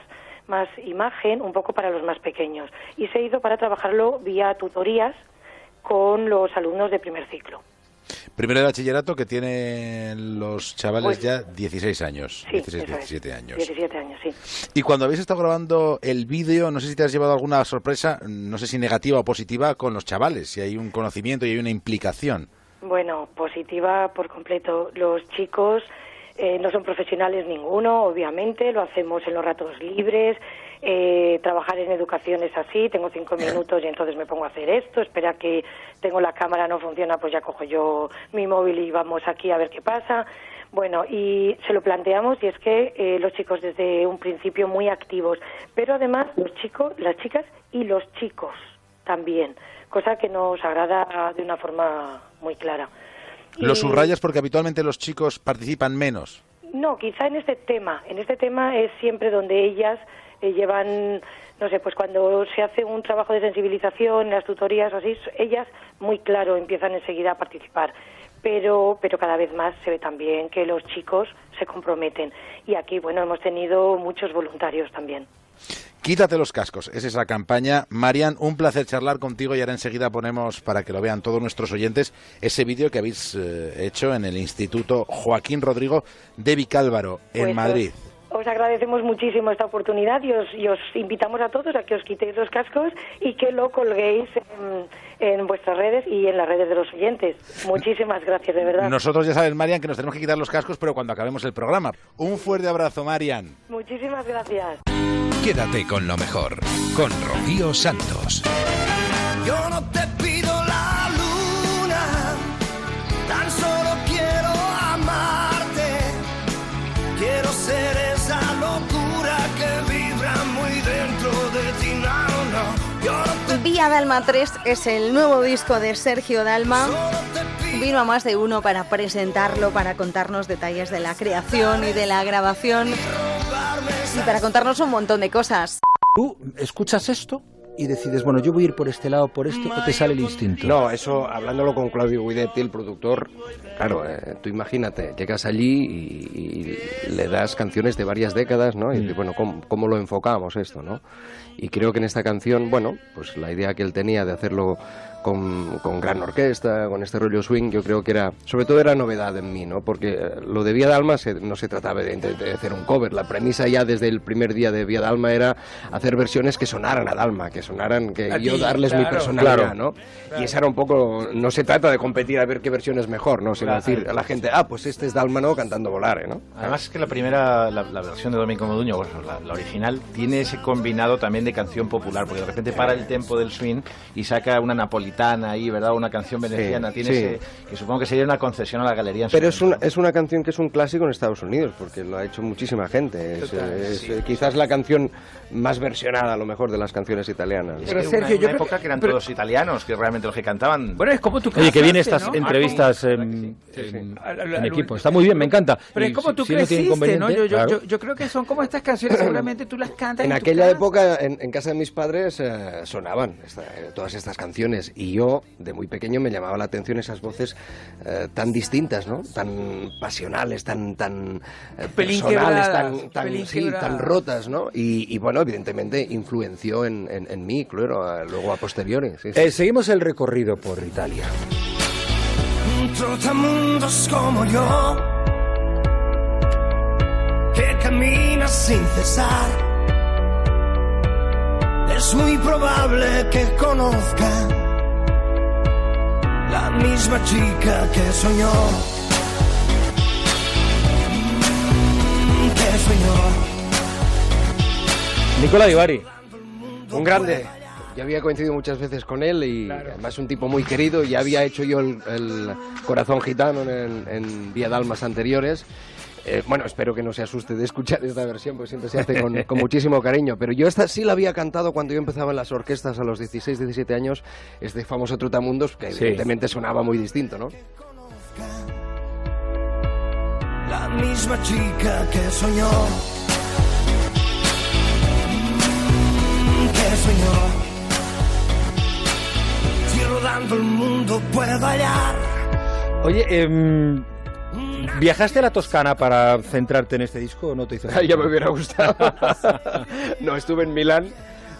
más imagen un poco para los más pequeños. Y se hizo para trabajarlo vía tutorías con los alumnos de primer ciclo. Primero de bachillerato que tienen los chavales Pues- ya 16 años, Sí, 16, eso es. 17 años. 17 años, sí. Y cuando habéis estado grabando el vídeo, no sé si te has llevado alguna sorpresa, no sé si negativa o positiva, con los chavales, si hay un conocimiento y hay una implicación. Bueno, positiva por completo. Los chicos eh, no son profesionales ninguno, obviamente, lo hacemos en los ratos libres. eh, trabajar en educación es así, tengo cinco minutos y entonces me pongo a hacer esto, espera que tengo la cámara, no funciona, pues ya cojo yo mi móvil y vamos aquí a ver qué pasa. Bueno, y se lo planteamos y es que eh, los chicos desde un principio muy activos, pero además los chicos, las chicas y los chicos también, cosa que nos agrada de una forma muy clara. Lo Y- subrayas porque habitualmente los chicos participan menos. No, quizá en este tema. En este tema es siempre donde ellas eh, llevan, no sé, pues cuando se hace un trabajo de sensibilización, las tutorías o así, ellas muy claro empiezan enseguida a participar. Pero, pero cada vez más se ve también que los chicos se comprometen. Y aquí, bueno, hemos tenido muchos voluntarios también. Quítate los cascos, es esa campaña. Marian, un placer charlar contigo y ahora enseguida ponemos, para que lo vean todos nuestros oyentes, ese vídeo que habéis eh, hecho en el Instituto Joaquín Rodrigo de Vicálvaro, en Pues, Madrid. Os agradecemos muchísimo esta oportunidad y os, y os invitamos a todos a que os quitéis los cascos y que lo colguéis en, en vuestras redes y en las redes de los oyentes. Muchísimas gracias, de verdad. Nosotros ya saben, Marian, que nos tenemos que quitar los cascos, pero cuando acabemos el programa. Un fuerte abrazo, Marian. Muchísimas gracias. Quédate con lo mejor, con Rocío Santos. Yo no te pido la luna, tan solo quiero amarte. Quiero ser Dalma 3 es el nuevo disco de Sergio Dalma. vino a más de uno para presentarlo, para contarnos detalles de la creación y de la grabación y para contarnos un montón de cosas. Tú escuchas esto y decides, bueno, yo voy a ir por este lado, por este, o te sale el instinto. No, eso hablándolo con Claudio Guidetti, el productor, claro, eh, tú imagínate, llegas allí y, y le das canciones de varias décadas, ¿no? Y dices, bueno, ¿cómo, ¿cómo lo enfocamos esto, no? Y creo que en esta canción, bueno, pues la idea que él tenía de hacerlo con, con gran orquesta, con este rollo swing, yo creo que era, sobre todo era novedad en mí, ¿no? Porque eh, lo de Vía Dalma se- no se trataba de, de- de hacer un cover, la premisa ya desde el primer día de Vía Dalma era hacer versiones que sonaran a Dalma, que sonaran, que A yo ti, darles mi claro. personalidad, Claro. ¿no? Y esa era un poco, no se trata de competir a ver qué versión es mejor, ¿no? Sino Claro. decir a la gente, ah, pues este es Dalmano cantando Volare, ¿no? Además es que la primera, la, la versión de Domingo Moduño, bueno, la, la original, tiene ese combinado también de canción popular, porque de repente para el tempo del swing y saca una napolitana ahí, ¿verdad? Una canción veneciana, tiene sí. ese, que supongo que sería una concesión a la galería. en su Pero es una, es una canción que es un clásico en Estados Unidos, porque lo ha hecho muchísima gente. Es, Total, es, sí. eh, quizás la canción más versionada, a lo mejor, de las canciones italianas. Es que una- una, época que eran todos italianos, que realmente los que cantaban. Bueno, es como tú Oye, que bien creciste, estas ¿no? entrevistas en, en, en equipo. Está muy bien, me encanta. Pero Y es como tú si creciste, ¿no? Yo, yo, claro. yo, yo creo que son como estas canciones, seguramente tú las cantas En aquella casa. época, en, en casa de mis padres, eh, sonaban esta- eh, todas estas canciones y yo, de muy pequeño, me llamaba la atención esas voces eh, tan distintas, ¿no? Tan pasionales, tan, tan eh, personales, tan, tan, sí, rotas, ¿no? Y, y, bueno, evidentemente influenció en, en- en mí, claro, luego a sí, sí. Eh, seguimos el recorrido por Italia. Trotamundos como yo, que camina sin cesar. Es muy probable que conozca la misma chica que soñó. Que soñó. Nicola Ibarri. Un grande. Yo había coincidido muchas veces con él y además un tipo muy querido. Ya había hecho yo el, el corazón gitano en, en Vía Dalmas anteriores. Eh, bueno, espero que no se asuste de escuchar esta versión, porque siempre se hace con, con muchísimo cariño. Pero yo esta sí la había cantado cuando yo empezaba en las orquestas a los 16, 17 años, este famoso Trotamundos, que Sí. evidentemente sonaba muy distinto, ¿no? La misma chica que soñó. Que soñó. Si rodando el mundo puedo hallar. Oye, em, ¿viajaste a la Toscana para centrarte en este disco o no te hizo ya me hubiera gustado. no, estuve en Milán.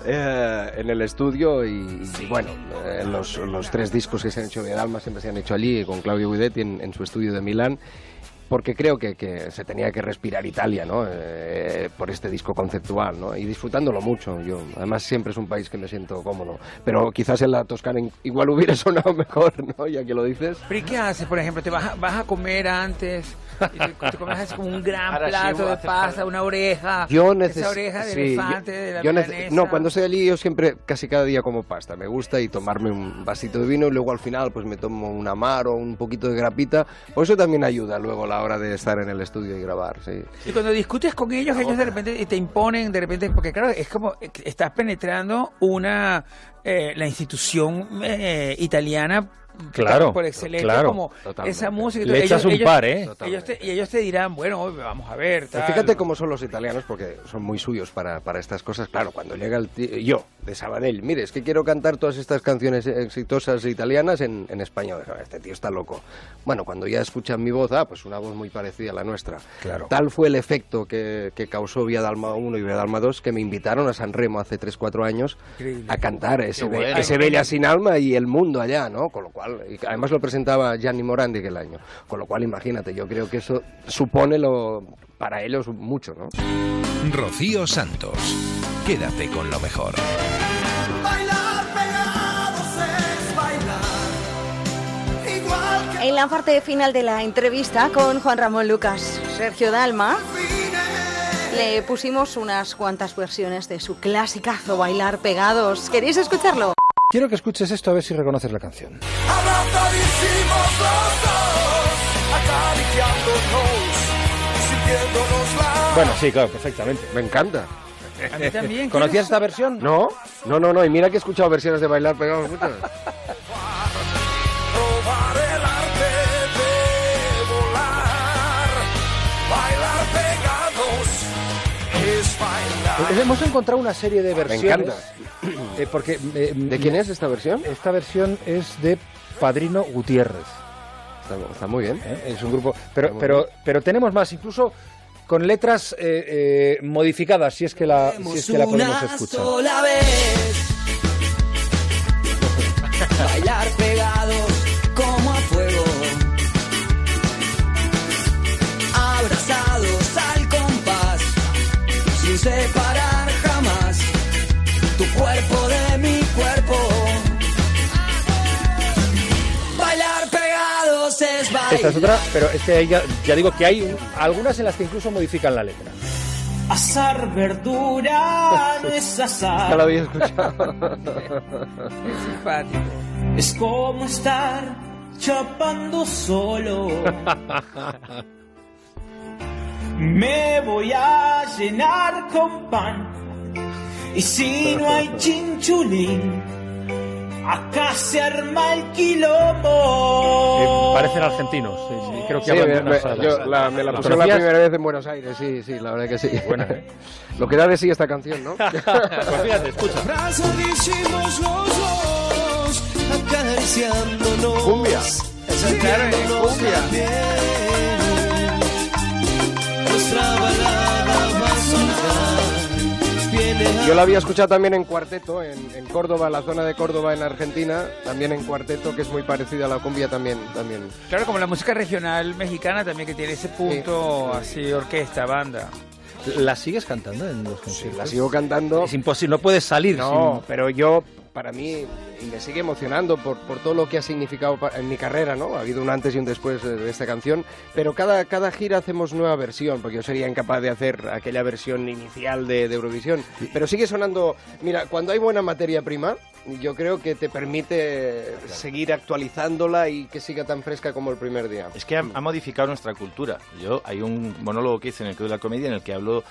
eh, en el estudio y, y bueno, eh, los, los tres discos que se han hecho de Dalma siempre se han hecho allí con Claudio Guidetti en, en su estudio de Milán porque creo que, que se tenía que respirar Italia, ¿no? Eh, por este disco conceptual, ¿no? Y disfrutándolo mucho. Yo, además, siempre es un país que me siento cómodo. Pero quizás en la Toscana igual hubiera sonado mejor, ¿no? Ya que lo dices. ¿Pero y qué haces? Por ejemplo, te vas vas a comer antes, y te, te comes así como un gran Ahora sí, plato de pasta, una oreja, Yo esa necesito. oreja de elefante, de la yo milanesa. No, cuando estoy allí yo siempre, casi cada día como pasta. Me gusta y tomarme un vasito de vino y luego al final pues me tomo un amar o un poquito de grapita. Por eso también ayuda luego a la hora de estar en el estudio y grabar, sí. Y cuando discutes con ellos, ellos de repente te imponen, de repente, porque claro, es como eh, que estás penetrando una eh, la institución eh, italiana Claro, por excelencia claro. como Totalmente. esa música. Le echas un par, ¿eh? Ellos te, y ellos te dirán, bueno, vamos a ver. Tal. Fíjate cómo son los italianos, porque son muy suyos para, para estas cosas. Claro, cuando llega el tío, yo, de Sabadell, mire, es que quiero cantar todas estas canciones exitosas italianas en, en español. Este tío está loco. Bueno, cuando ya escuchan mi voz, ah, pues una voz muy parecida a la nuestra. Claro. Tal fue el efecto que, que causó Vía Dalma 1 y Vía Dalma 2 que me invitaron a San Remo hace 3-4 años Increíble. a cantar ese, bueno. ese Bella sin alma y el mundo allá, ¿no? Con lo cual, y además lo presentaba Gianni Morandi aquel año. Con lo cual, imagínate, yo creo que eso supone lo, para ellos mucho, ¿no? Rocío Santos. Quédate con lo mejor. Bailar pegados es bailar. Igual que En la parte final de la entrevista con Juan Ramón Lucas, Sergio Dalma, le pusimos unas cuantas versiones de su clasicazo Bailar Pegados. ¿Queréis escucharlo? Quiero que escuches esto a ver si reconoces la canción. Bueno, sí, claro, perfectamente. Me encanta. ¿Conocías esta versión? No, no, no, no. Y mira que he escuchado versiones de bailar pegados muchas. Hemos encontrado una serie de versiones eh, porque, eh, ¿De quién es esta versión? Esta versión es de Padrino Gutiérrez. Está, muy bien. Es un grupo. Pero, pero, bien. pero tenemos más, incluso con letras eh, eh, modificadas, si es que la, si es que la podemos escuchar. sola vez. Bailar pegados Esta es otra, pero es que ya, ya digo que hay un- algunas en las que incluso modifican la letra. Asar verdura no es asar. Ya lo había escuchado. Es simpático. Es como estar chapando solo. Me voy a llenar con pan. Y si no hay chinchulín, acá se arma el quilombo. parecen argentinos, sí, sí, creo que Sí, hablan me, de yo la- me la ¿Los pusieron la primera vez en Buenos Aires, sí, sí, la verdad que sí. Buena, ¿eh? Lo que da de sí esta canción, ¿no? Pues fíjate, escucha. Abrazadísimos los dos, acariciándonos. Cumbia. Es cumbia. Yo la había escuchado también en cuarteto, en, en Córdoba, la zona de Córdoba en Argentina, también en cuarteto, que es muy parecida a la cumbia también. también. Claro, como la música regional mexicana también que tiene ese punto así, orquesta, banda. ¿La sigues cantando en los conciertos? La sigo cantando. Es imposible, no puedes salir. No, sin- pero yo, para mí, y me sigue emocionando por, por todo lo que ha significado en mi carrera, ¿no? Ha habido un antes y un después de, de esta canción, pero cada, cada gira hacemos nueva versión, porque yo sería incapaz de hacer aquella versión inicial de, de Eurovisión. Pero sigue sonando, mira, cuando hay buena materia prima, yo creo que te permite seguir actualizándola y que siga tan fresca como el primer día. Es que ha, ha modificado nuestra cultura. Yo hay un monólogo que hice en el Club de la Comedia en el que hablo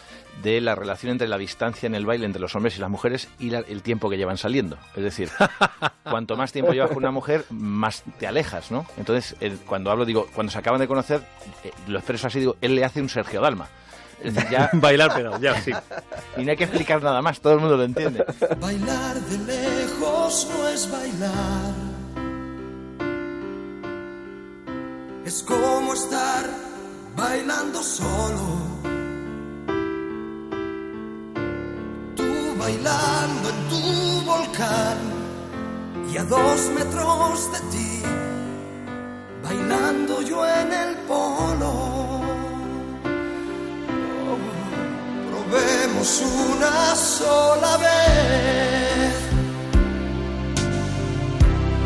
de la relación entre la distancia en el baile entre los hombres y las mujeres y la- el tiempo que llevan saliendo. Es decir, cuanto más tiempo llevas con una mujer, más te alejas, ¿no? Entonces, cuando hablo, digo, cuando se acaban de conocer, eh, lo expreso así, digo, él le hace un Sergio Dalma. Es decir, ya... Bailar pegado, ya, sí. Y no hay que explicar nada más, todo el mundo lo entiende. Bailar de lejos no es bailar. Es como estar bailando solo. Bailando en tu volcán y a dos metros de ti, bailando yo en el polo. Probemos una sola vez.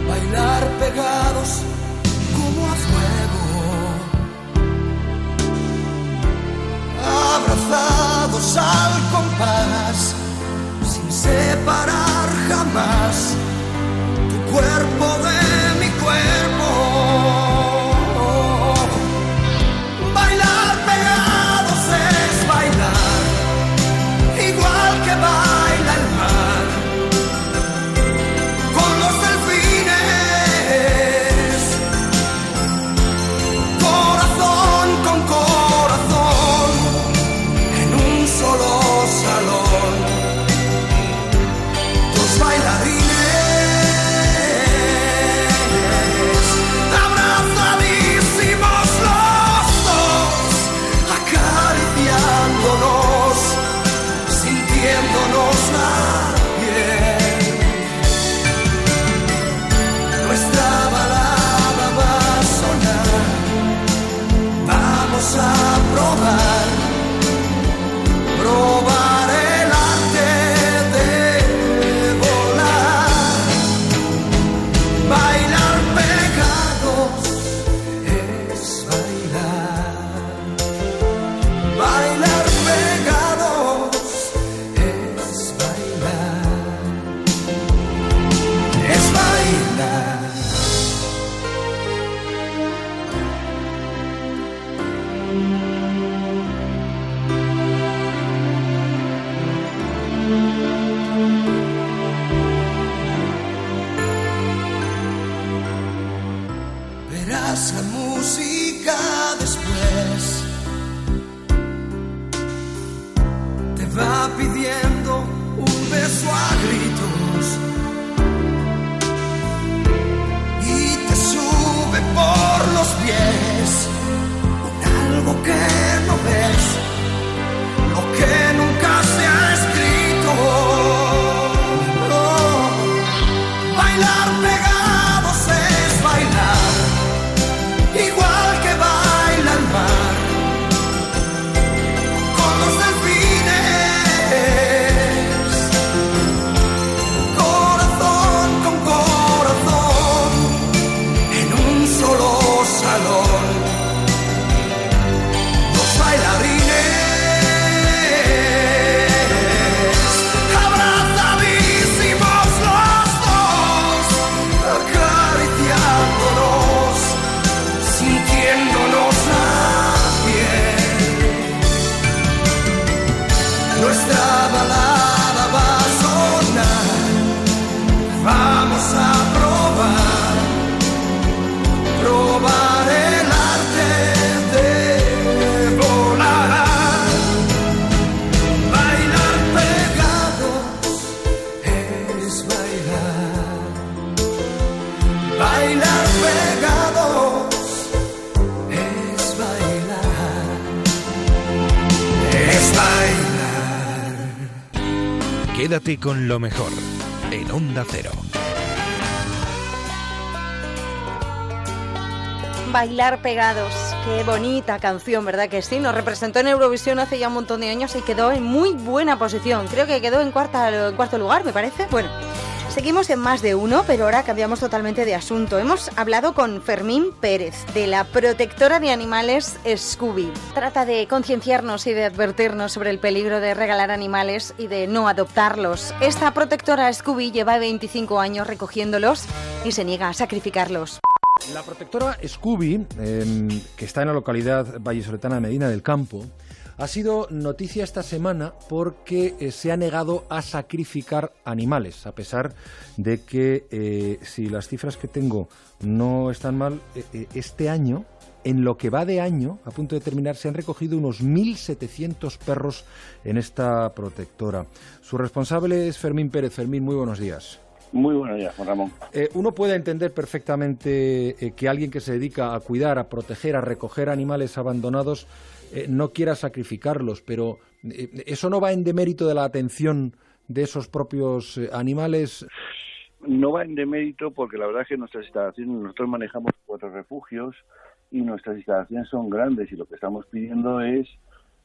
Bailar pegados como a fuego. Abrazados al compás, separar jamás. Tu cuerpo de La música después. Con lo mejor en Onda Cero. Bailar pegados. Qué bonita canción, ¿verdad que sí? Nos representó en Eurovisión hace ya un montón de años y quedó en muy buena posición. Creo que quedó en, cuarta, en cuarto lugar, me parece. Bueno, seguimos en más de uno, pero ahora cambiamos totalmente de asunto. Hemos hablado con Fermín Pérez, de la protectora de animales Scooby. Trata de concienciarnos y de advertirnos sobre el peligro de regalar animales y de no adoptarlos. Esta protectora Scooby lleva 25 años recogiéndolos y se niega a sacrificarlos. La protectora Scooby, que está en la localidad vallisoletana de Medina del Campo, ha sido noticia esta semana porque eh, se ha negado a sacrificar animales, a pesar de que, eh, si las cifras que tengo no están mal, eh, este año, en lo que va de año, a punto de terminar, se han recogido unos 1.700 perros en esta protectora. Su responsable es Fermín Pérez. Fermín, muy buenos días. Muy buenos días, Juan Ramón. Eh, uno puede entender perfectamente eh, que alguien que se dedica a cuidar, a proteger, a recoger animales abandonados eh, no quiera sacrificarlos, pero eh, eso no va en demérito de la atención de esos propios eh, animales. No va en demérito porque la verdad es que nuestras instalaciones, nosotros manejamos cuatro refugios y nuestras instalaciones son grandes y lo que estamos pidiendo es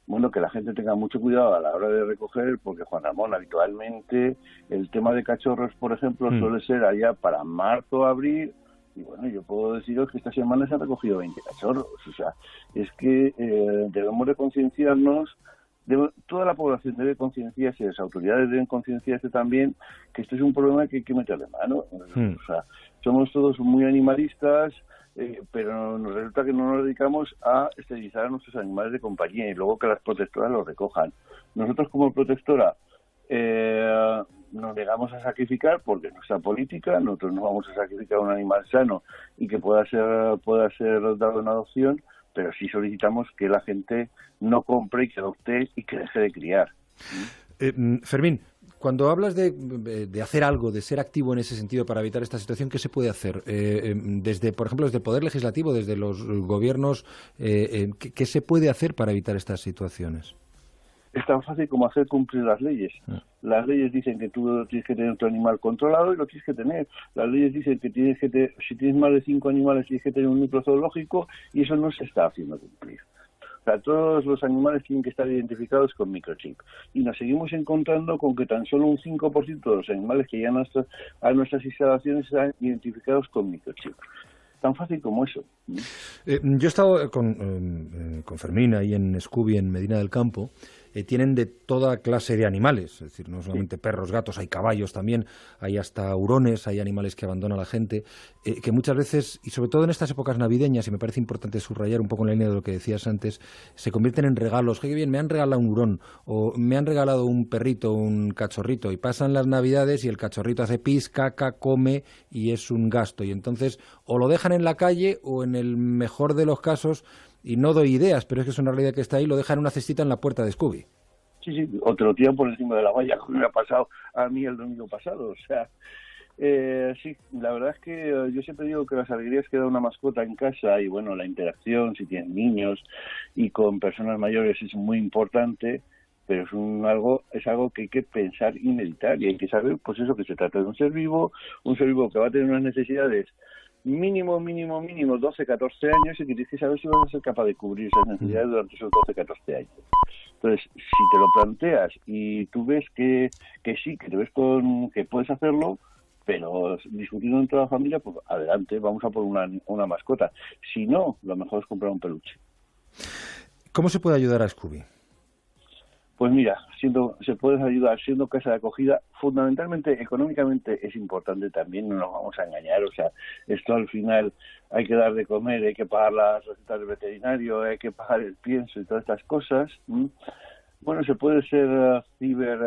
bueno que la gente tenga mucho cuidado a la hora de recoger porque Juan Ramón habitualmente el tema de cachorros por ejemplo Mm. suele ser allá para marzo abril y bueno yo puedo deciros que esta semana se han recogido 20 cachorros o sea es que eh, debemos de concienciarnos debe- toda la población debe concienciarse, las autoridades deben concienciarse también que esto es un problema que hay que meterle mano. Hmm. O sea, somos todos muy animalistas, eh, pero nos resulta que no nos dedicamos a esterilizar a nuestros animales de compañía y luego que las protectoras los recojan. Nosotros como protectora eh, nos negamos a sacrificar porque es nuestra política, nosotros no vamos a sacrificar un animal sano y que pueda ser pueda ser dado en adopción, pero sí solicitamos que la gente no compre y que adopte y que deje de criar. Eh, mm, Fermín, cuando hablas de, de hacer algo, de ser activo en ese sentido para evitar esta situación, ¿qué se puede hacer? Eh, eh, desde, por ejemplo, desde el Poder Legislativo, desde los gobiernos, eh, eh, ¿qué, qué se puede hacer para evitar estas situaciones? Es tan fácil como hacer cumplir las leyes. Las leyes dicen que tú tienes que tener tu animal controlado y lo tienes que tener. Las leyes dicen que tienes que te- si tienes más de cinco animales tienes que tener un microzoológico y eso no se está haciendo cumplir. O sea, todos los animales tienen que estar identificados con microchip. Y nos seguimos encontrando con que tan solo un 5% de los animales que llegan a nuestras, a nuestras instalaciones están identificados con microchip. Tan fácil como eso. Eh, yo he estado con, eh, con Fermín ahí en Scooby, en Medina del Campo. Eh, tienen de toda clase de animales, es decir, no solamente perros, gatos, hay caballos también, hay hasta hurones, hay animales que abandona la gente, eh, que muchas veces, y sobre todo en estas épocas navideñas, y me parece importante subrayar un poco en la línea de lo que decías antes, se convierten en regalos. Qué bien, me han regalado un hurón, o me han regalado un perrito, un cachorrito, y pasan las navidades y el cachorrito hace pis, caca, come y es un gasto. Y entonces o lo dejan en la calle o en el mejor de los casos, y no doy ideas, pero es que es una realidad que está ahí, lo dejan en una cestita en la puerta de Scooby. Sí, sí, o te lo tiran por encima de la valla, como me ha pasado a mí el domingo pasado. O sea, eh, sí, la verdad es que eh, yo siempre digo que las alegrías que da una mascota en casa y bueno, la interacción, si tienes niños y con personas mayores es muy importante, pero es un algo es algo que hay que pensar y meditar y hay que saber pues eso que se trata de un ser vivo un ser vivo que va a tener unas necesidades mínimo mínimo mínimo 12 14 años y que tienes que saber si vas a ser capaz de cubrir esas necesidades durante esos 12 14 años entonces si te lo planteas y tú ves que que sí que te ves con que puedes hacerlo pero discutiendo entre la familia, pues adelante, vamos a por una, una mascota. Si no, lo mejor es comprar un peluche. ¿Cómo se puede ayudar a Scooby? Pues mira, siendo, se puede ayudar siendo casa de acogida, fundamentalmente económicamente es importante también, no nos vamos a engañar, o sea, esto al final hay que dar de comer, hay que pagar las recetas del veterinario, hay que pagar el pienso y todas estas cosas. Bueno, se puede ser eh, ciber,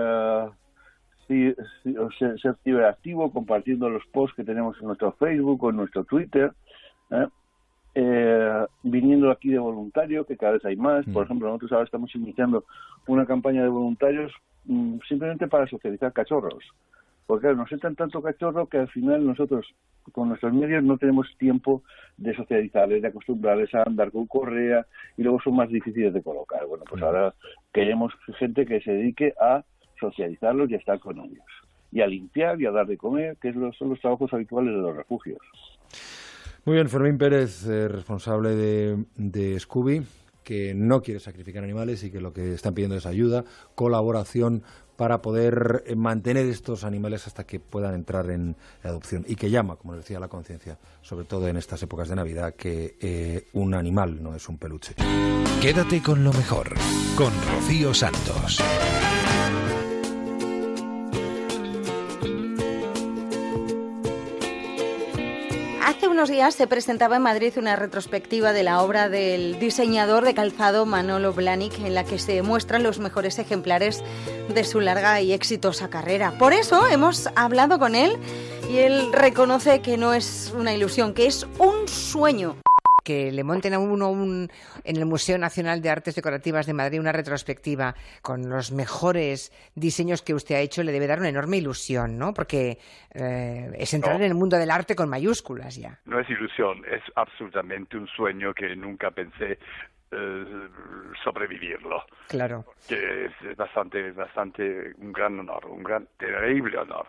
ser, ser ciberactivo compartiendo los posts que tenemos en nuestro Facebook o en nuestro Twitter. ¿eh? Eh, viniendo aquí de voluntario, que cada vez hay más. Por ejemplo, nosotros ahora estamos iniciando una campaña de voluntarios mm, simplemente para socializar cachorros. Porque claro, nos entran tanto cachorro que al final nosotros, con nuestros medios, no tenemos tiempo de socializarles, de acostumbrarles a andar con correa y luego son más difíciles de colocar. Bueno, pues ahora queremos gente que se dedique a socializarlos y a estar con ellos. Y a limpiar y a dar de comer, que son los trabajos habituales de los refugios. Muy bien, Fermín Pérez, eh, responsable de, de Scooby, que no quiere sacrificar animales y que lo que están pidiendo es ayuda, colaboración para poder eh, mantener estos animales hasta que puedan entrar en adopción y que llama, como decía la conciencia, sobre todo en estas épocas de Navidad, que eh, un animal no es un peluche. Quédate con lo mejor, con Rocío Santos. Hace unos días se presentaba en Madrid una retrospectiva de la obra del diseñador de calzado Manolo Blahnik en la que se muestran los mejores ejemplares de su larga y exitosa carrera. Por eso hemos hablado con él y él reconoce que no es una ilusión, que es un sueño. Que le monten a uno un- en el Museo Nacional de Artes Decorativas de Madrid una retrospectiva con los mejores diseños que usted ha hecho le debe dar una enorme ilusión, ¿no? Porque eh, es entrar No. en el mundo del arte con mayúsculas ya. No es ilusión, es absolutamente un sueño que nunca pensé eh, sobrevivirlo. Claro. Que es bastante, bastante un gran honor, un gran, terrible honor.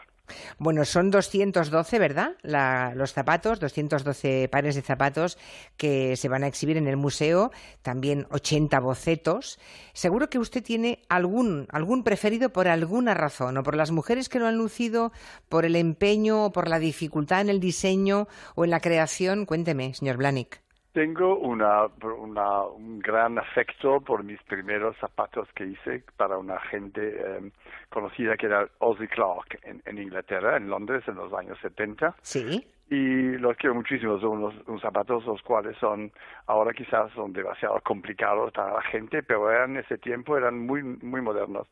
Bueno, son 212, ¿verdad? La- los zapatos, 212 pares de zapatos que se van a exhibir en el museo, también 80 bocetos. Seguro que usted tiene algún, algún preferido por alguna razón, o por las mujeres que lo han lucido, por el empeño, o por la dificultad en el diseño o en la creación. Cuénteme, señor Blanik. Tengo una, una- un gran afecto por mis primeros zapatos que hice para una gente eh, conocida que era Ozzy Clark en, en Inglaterra, en Londres, en los años 70. Sí. Y los quiero muchísimo, son unos, unos zapatos los cuales son, ahora quizás son demasiado complicados para la gente, pero eran en ese tiempo eran muy, muy modernos.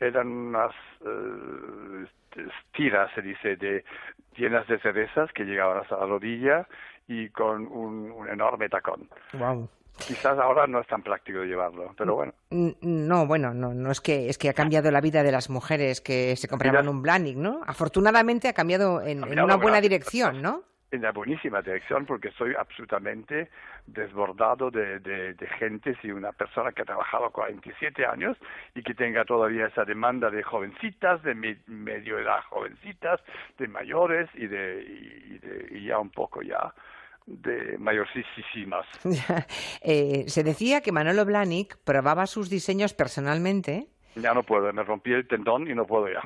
Eran unas eh, tiras, se dice, de llenas de cerezas que llegaban hasta la rodilla y con un, un enorme tacón. Wow. Quizás ahora no es tan práctico llevarlo, pero bueno. No, bueno, no, no es que es que ha cambiado la vida de las mujeres que se compraban un Blanik, ¿no? Afortunadamente ha cambiado en, en cambiado, una buena gracias. dirección, ¿no? en la buenísima dirección porque soy absolutamente desbordado de, de, de gente, si una persona que ha trabajado 47 años y que tenga todavía esa demanda de jovencitas, de me- medio edad jovencitas, de mayores y de, y, de- y ya un poco ya de mayorcísimas. Eh, se decía que Manolo Blahnik probaba sus diseños personalmente Ya no puedo, me rompí el tendón y no puedo ya.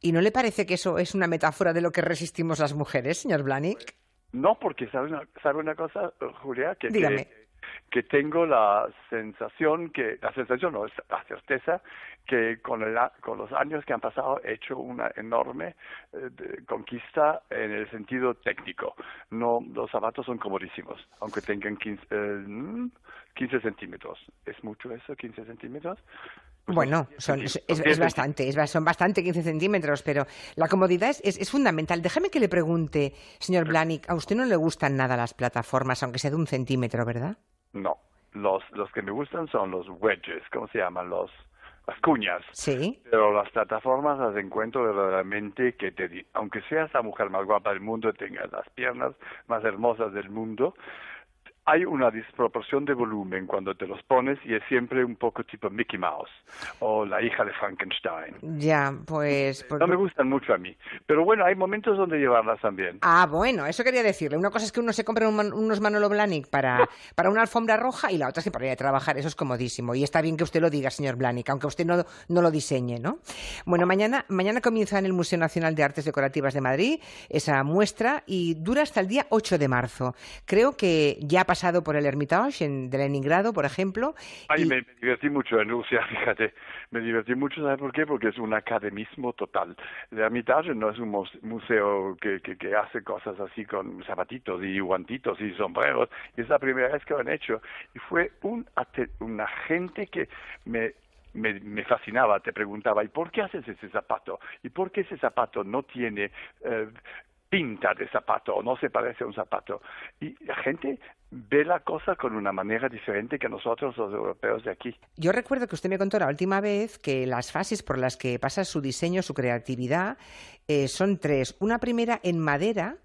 y ¿no le parece que eso es una metáfora de lo que resistimos las mujeres, señor Blahnik? No, porque sabe una, sabe una cosa, Julia, que, que, que tengo la sensación que, la sensación no, es la certeza que con, el con los años que han pasado he hecho una enorme eh, de- conquista en el sentido técnico. No, los zapatos son comodísimos, aunque tengan 15, eh, mm, 15 centímetros. ¿Es mucho eso, 15 centímetros? Bueno, son, es, bastante, es son bastante 15 centímetros, pero la comodidad es, es- fundamental. Déjame que le pregunte, señor Blahnik, a usted no le gustan nada las plataformas, aunque sea de un centímetro, ¿verdad? No, los, los que me gustan son los wedges, ¿cómo se llaman? Los, las cuñas. Sí. Pero las plataformas las encuentro verdaderamente que te di- aunque seas la mujer más guapa del mundo, tengas las piernas más hermosas del mundo, hay una disproporción de volumen cuando te los pones y es siempre un poco tipo Mickey Mouse o la hija de Frankenstein. Ya, pues... por- No me gustan mucho a mí. Pero bueno, hay momentos donde llevarlas también. Ah, bueno, eso quería decirle. Una cosa es que uno se compre un unos Manolo Blahnik para, para una alfombra roja y la otra es que para ir a trabajar. Eso es comodísimo. Y está bien que usted lo diga, señor Blahnik, aunque usted no, no lo diseñe, ¿no? Bueno, mañana, mañana comienza en el Museo Nacional de Artes Decorativas de Madrid esa muestra y dura hasta el día 8 de marzo. Creo que ya ha pasado por el Hermitage en, de Leningrado, por ejemplo. Ay, y- me, me divertí mucho en Rusia, fíjate. Me divertí mucho, ¿sabes por qué? Porque es un academismo total. El Hermitage no es un mus- museo que, que, que hace cosas así con zapatitos y guantitos y sombreros. Y es la primera vez que lo han hecho. Y fue un, una gente que me me, me fascinaba, te preguntaba, ¿y por qué haces ese zapato? ¿Y por qué ese zapato no tiene eh, pinta de zapato o no se parece a un zapato? Y la gente ve la cosa con una manera diferente que nosotros los europeos de aquí. Yo recuerdo que usted me contó la última vez que las fases por las que pasa su diseño, su creatividad, eh, son tres. Una primera en madera,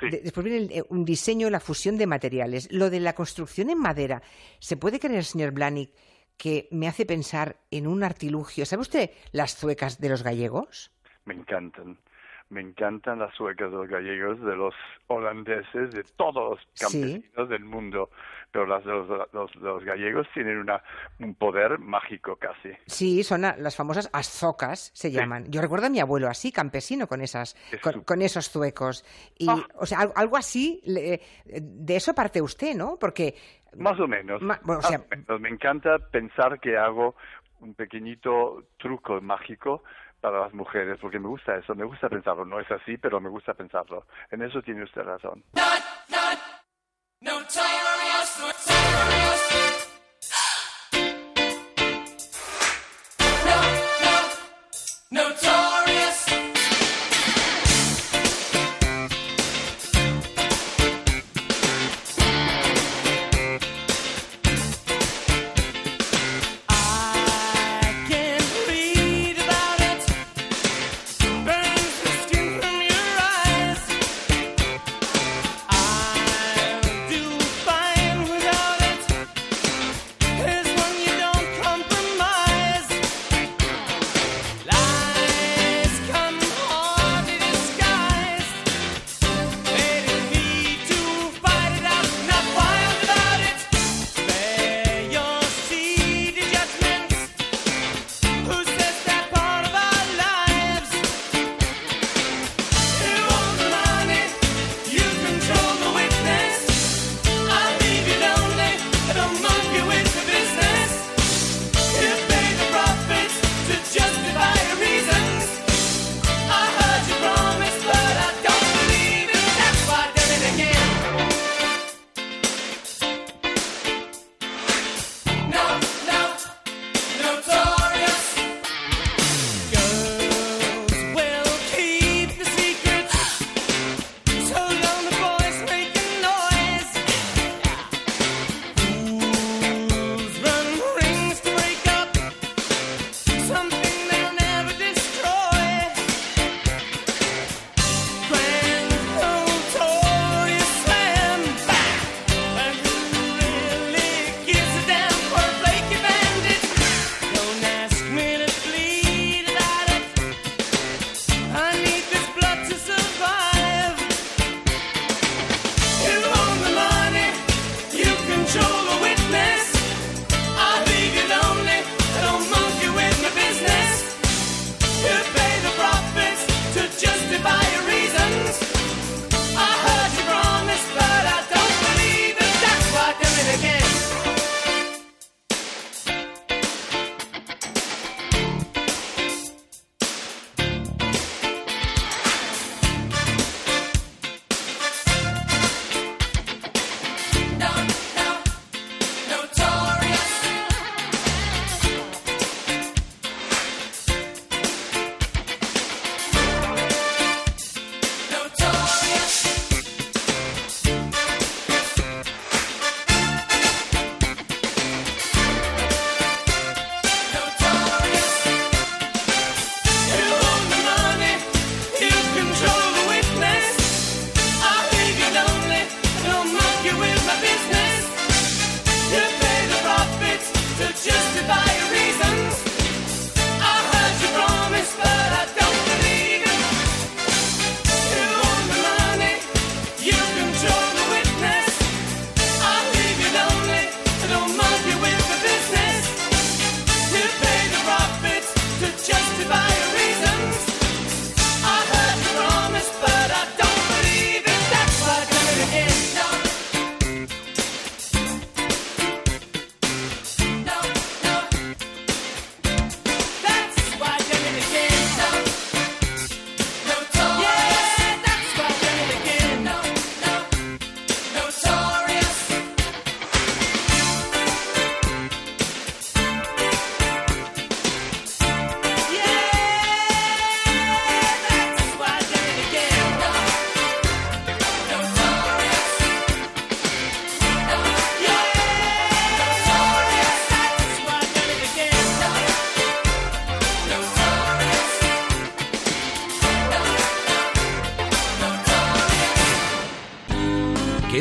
de- después viene el- eh, un diseño, la fusión de materiales. Lo de la construcción en madera, ¿se puede creer, señor Blahnik, que me hace pensar en un artilugio? ¿Sabe usted las zuecas de los gallegos? Me encantan. Me encantan las suecas de los gallegos, de los holandeses, de todos los Sí. campesinos del mundo. Pero las de los, los- los gallegos tienen una, un poder mágico casi. Sí, son a- las famosas azocas, se llaman. Yo recuerdo a mi abuelo así, campesino, con esas, con, con esos zuecos. Y, Ah. o sea, al- algo así, le- de eso parte usted, ¿no? Porque Más o menos. Ma- bueno, o Más sea- o menos. Me encanta pensar que hago un pequeñito truco mágico para las mujeres, porque me gusta eso, me gusta pensarlo. No es así, pero me gusta pensarlo. En eso tiene usted razón. No,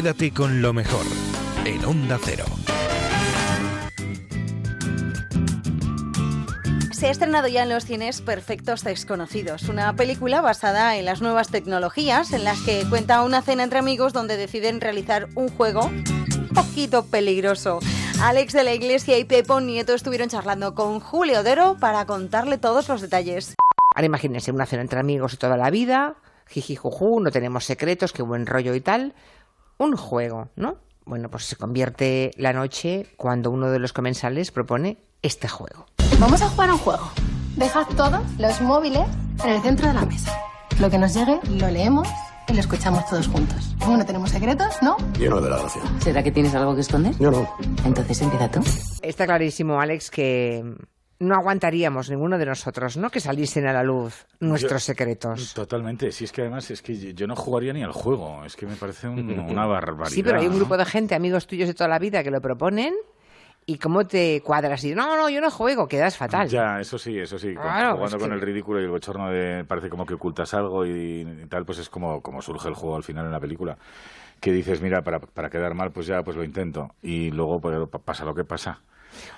Quédate con lo mejor en Onda Cero. Se ha estrenado ya en los cines Perfectos Desconocidos, una película basada en las nuevas tecnologías en las que cuenta una cena entre amigos donde deciden realizar un juego un poquito peligroso. Alex de la Iglesia y Pepo Nieto estuvieron charlando con Julio Dero para contarle todos los detalles. Ahora imagínense una cena entre amigos de toda la vida, jiji juju, no tenemos secretos, qué buen rollo y tal. Un juego, ¿no? Bueno, pues se convierte la noche cuando uno de los comensales propone este juego. Vamos a jugar a un juego. Dejad todos los móviles en el centro de la mesa. Lo que nos llegue lo leemos y lo escuchamos todos juntos. Como no tenemos secretos, ¿no? Yo no de la gracia. ¿Será que tienes algo que esconder? Yo no. Entonces empieza tú. Está clarísimo, Alex, que no aguantaríamos ninguno de nosotros, ¿no? Que saliesen a la luz nuestros Yo- secretos. Totalmente, sí, es que además es que yo no jugaría ni al juego, es que me parece un- una barbaridad. Sí, pero hay un ¿no? grupo de gente, amigos tuyos de toda la vida, que lo proponen y cómo te cuadras y no, no, yo no juego, quedas fatal. Ya, eso sí, eso sí. con- Claro, jugando es con el ridículo y el bochorno de parece como que ocultas algo y, y tal, pues es como, como surge el juego al final en la película. Que dices, mira, para, para quedar mal, pues ya pues lo intento. Y luego pues, pa- pasa lo que pasa.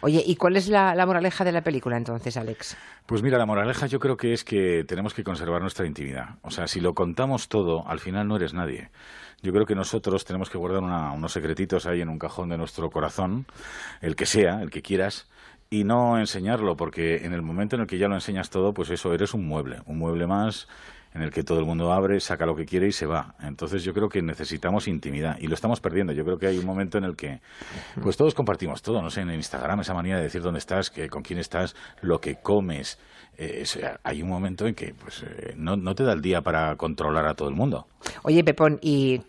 Oye, ¿y cuál es la, moraleja de la película entonces, Alex? Pues mira, la moraleja yo creo que es que tenemos que conservar nuestra intimidad. O sea, si lo contamos todo, al final no eres nadie. Yo creo que nosotros tenemos que guardar una- unos secretitos ahí en un cajón de nuestro corazón, el que sea, el que quieras, y no enseñarlo, porque en el momento en el que ya lo enseñas todo, pues eso, eres un mueble, un mueble más en el que todo el mundo abre, saca lo que quiere y se va. Entonces yo creo que necesitamos intimidad y lo estamos perdiendo. Yo creo que hay un momento en el que pues todos compartimos todo, no sé, en Instagram esa manía de decir dónde estás, que, con quién estás, lo que comes. Eh, hay un momento en que pues eh, no, no te da el día para controlar a todo el mundo. Oye, Pepón, ¿y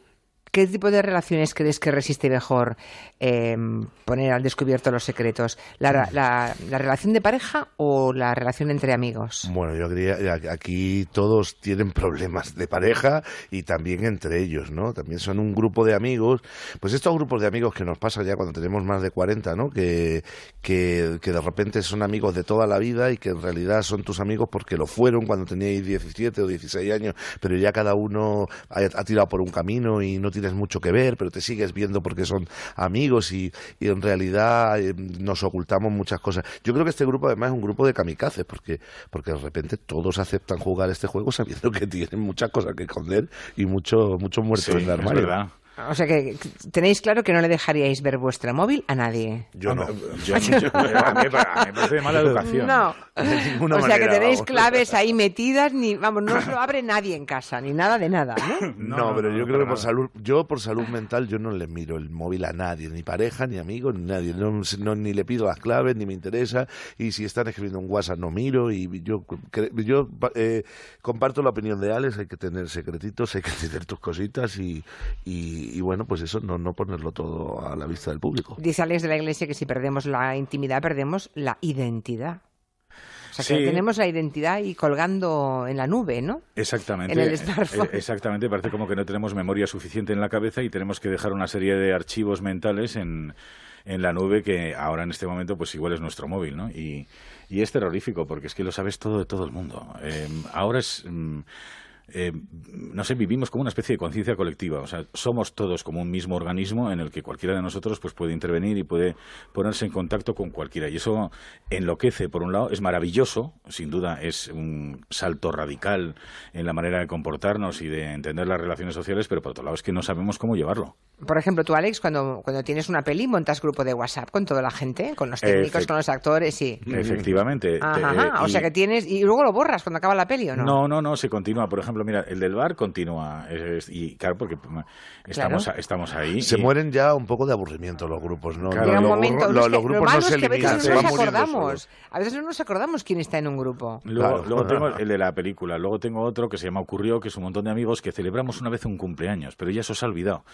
qué tipo de relaciones crees que resiste mejor eh, poner al descubierto los secretos? ¿La, la- la relación de pareja o la relación entre amigos? Bueno, yo diría, a- aquí todos tienen problemas de pareja y también entre ellos, ¿no? También son un grupo de amigos, pues estos grupos de amigos que nos pasa ya cuando tenemos más de 40, ¿no? Que, que, de repente son amigos de toda la vida y que en realidad son tus amigos porque lo fueron cuando teníais 17 o 16 años, pero ya cada uno ha, ha tirado por un camino y no tienes mucho que ver, pero te sigues viendo porque son amigos y, y en realidad eh, nos ocultamos muchas cosas. Yo creo que este grupo además es un grupo de kamikazes porque, porque de repente todos aceptan jugar este juego sabiendo que tienen muchas cosas que esconder y mucho, mucho muerto Sí, en el es armario. verdad. O sea que tenéis claro que no le dejaríais ver vuestro móvil a nadie. Yo no. Yo- yo- a mí me pa- a mí me parece de mala educación. No. De ninguna o sea que tenéis vamos. claves ahí metidas, ni vamos, no os lo abre nadie en casa, ni nada de nada, ¿no? No, pero yo creo que por nada. salud, yo por salud mental yo no le miro el móvil a nadie, ni pareja, ni amigo, ni nadie. No, no- ni le pido las claves, ni me interesa. Y si están escribiendo un WhatsApp no miro. Y yo, yo eh, comparto la opinión de Alex. Hay que tener secretitos, hay que tener tus cositas y, y, y bueno, pues eso no, no ponerlo todo a la vista del público. Dice Alex de la Iglesia que si perdemos la intimidad, perdemos la identidad. O sea, que Sí. tenemos la identidad ahí colgando en la nube, ¿no? Exactamente. En el smartphone. Eh, Exactamente, parece como que no tenemos memoria suficiente en la cabeza y tenemos que dejar una serie de archivos mentales en, en la nube que ahora en este momento pues igual es nuestro móvil, ¿no? Y, y es terrorífico porque es que lo sabes todo de todo el mundo. Eh, ahora es... mm, eh, no sé, vivimos como una especie de conciencia colectiva. O sea, somos todos como un mismo organismo en el que cualquiera de nosotros pues, puede intervenir y puede ponerse en contacto con cualquiera. Y eso enloquece, por un lado, es maravilloso, sin duda es un salto radical en la manera de comportarnos y de entender las relaciones sociales, pero por otro lado es que no sabemos cómo llevarlo. Por ejemplo, tú, Alex, cuando, cuando tienes una peli, montas grupo de WhatsApp con toda la gente, con los técnicos, Efect- con los actores y... Efectivamente. Ajá, Eh, ajá. o y- sea que tienes... Y luego lo borras cuando acaba la peli, ¿o no? No, no, no, se continúa. Por ejemplo, mira, el del bar continúa. es- y claro, porque estamos, Claro. estamos ahí. Se y- mueren ya un poco de aburrimiento los grupos, ¿no? Claro. Los- es lo grupos malo no es se que a veces no nos acordamos. A veces no nos acordamos quién está en un grupo. Luego, Claro. luego tengo el de la película, luego tengo otro que se llama Ocurrió, que es un montón de amigos que celebramos una vez un cumpleaños, pero ya eso se ha olvidado.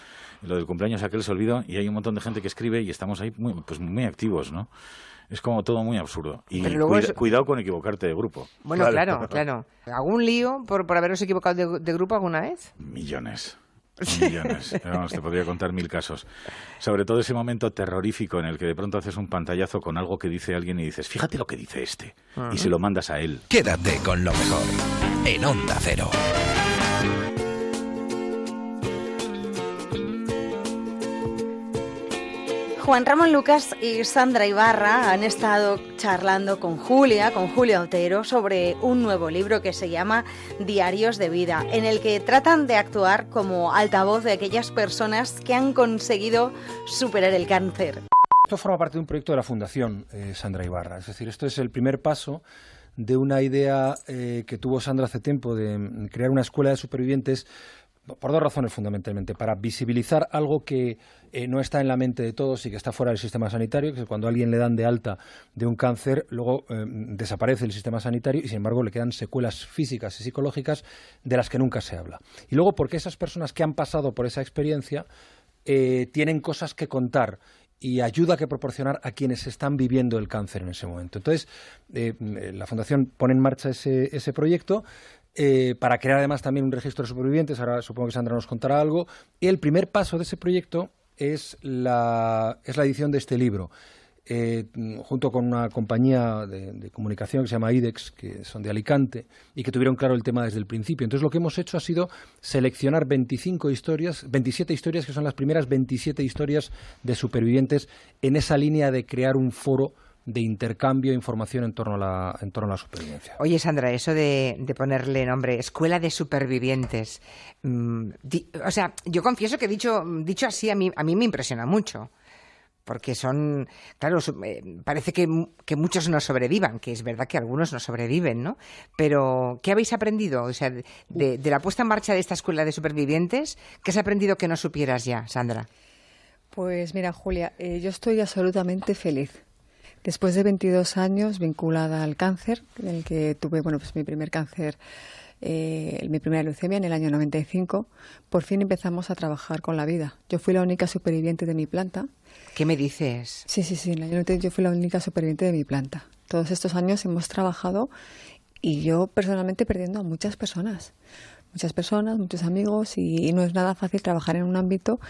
Lo del cumpleaños aquel se olvidó y hay un montón de gente que escribe y estamos ahí muy, pues muy activos, ¿no? Es como todo muy absurdo. Y Pero luego cuida- es- cuidado con equivocarte de grupo. Bueno, claro, claro. ¿Algún lío por, por haberos equivocado de, de grupo alguna vez? Millones. Millones. Vamos, te podría contar mil casos. Sobre todo ese momento terrorífico en el que de pronto haces un pantallazo con algo que dice alguien y dices, fíjate lo que dice este. Y se lo mandas a él. Quédate con lo mejor en Onda Cero. Juan Ramón Lucas y Sandra Ibarra han estado charlando con Julia, con Julia Otero, sobre un nuevo libro que se llama Diarios de Vida, en el que tratan de actuar como altavoz de aquellas personas que han conseguido superar el cáncer. Esto forma parte de un proyecto de la Fundación eh, Sandra Ibarra. Es decir, esto es el primer paso de una idea eh, que tuvo Sandra hace tiempo de mm, crear una escuela de supervivientes por dos razones fundamentalmente. Para visibilizar algo que eh, no está en la mente de todos y que está fuera del sistema sanitario, que es cuando a alguien le dan de alta de un cáncer, luego eh, desaparece el sistema sanitario y sin embargo le quedan secuelas físicas y psicológicas de las que nunca se habla. Y luego porque esas personas que han pasado por esa experiencia eh, tienen cosas que contar y ayuda que proporcionar a quienes están viviendo el cáncer en ese momento. Entonces, la Fundación pone en marcha ese, ese proyecto eh, para crear además también un registro de supervivientes. Ahora supongo que Sandra nos contará algo. Y el primer paso de ese proyecto es la, es la edición de este libro. Eh, junto con una compañía de, comunicación que se llama IDEX, que son de Alicante, y que tuvieron claro el tema desde el principio. Entonces lo que hemos hecho ha sido seleccionar 25 historias, 27 historias que son las primeras 27 historias de supervivientes en esa línea de crear un foro de intercambio de información en torno a la, en torno a la supervivencia. Oye, Sandra, eso de, ponerle nombre Escuela de Supervivientes, mm, o sea, yo confieso que dicho, dicho así a mí, a mí me impresiona mucho. Porque son, claro, eh, parece que, que, muchos no sobrevivan, que es verdad que algunos no sobreviven, ¿no? Pero, ¿qué habéis aprendido? O sea, de, la puesta en marcha de esta escuela de supervivientes, ¿qué has aprendido que no supieras ya, Sandra? Pues mira, Julia, eh, yo estoy absolutamente feliz Después de 22 años vinculada al cáncer, en el que tuve bueno, pues mi primer cáncer, eh, mi primera leucemia en el año 95, por fin empezamos a trabajar con la vida. Yo fui la única superviviente de mi planta. ¿Qué me dices? Sí, sí, sí, en el año 90 yo fui la única superviviente de mi planta. Todos estos años hemos trabajado y yo personalmente perdiendo a muchas personas muchas personas, muchos amigos y, no es nada fácil trabajar en un ámbito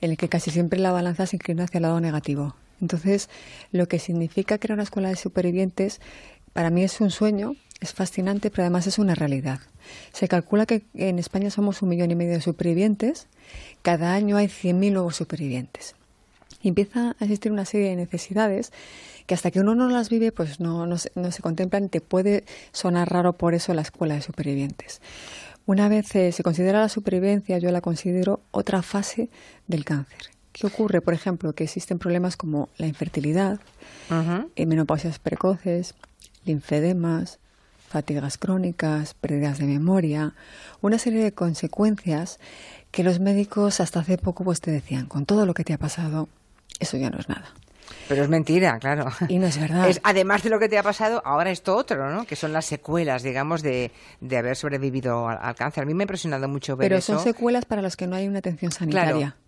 en el que casi siempre la balanza se inclina hacia el lado negativo. Entonces, lo que significa crear una escuela de supervivientes, para mí es un sueño, es fascinante, pero además es una realidad. Se calcula que en España somos un millón y medio de supervivientes, cada año hay 100.000 nuevos supervivientes. Y empieza a existir una serie de necesidades que hasta que uno no las vive, pues no, se, no se contemplan te puede sonar raro por eso la escuela de supervivientes. Una vez eh, se considera la supervivencia, yo la considero otra fase del cáncer. ¿Qué ocurre? Por ejemplo, que existen problemas como la infertilidad, eh, menopausias precoces, linfedemas, fatigas crónicas, pérdidas de memoria, una serie de consecuencias que los médicos hasta hace poco pues te decían, con todo lo que te ha pasado, eso ya no es nada. Pero es mentira, claro. Y no es verdad. además de lo que te ha pasado, ahora esto otro, ¿no? Que son las secuelas, digamos, de, de haber sobrevivido al, cáncer. A mí me ha impresionado mucho ver Pero eso. Pero son secuelas para los que no hay una atención sanitaria. Claro,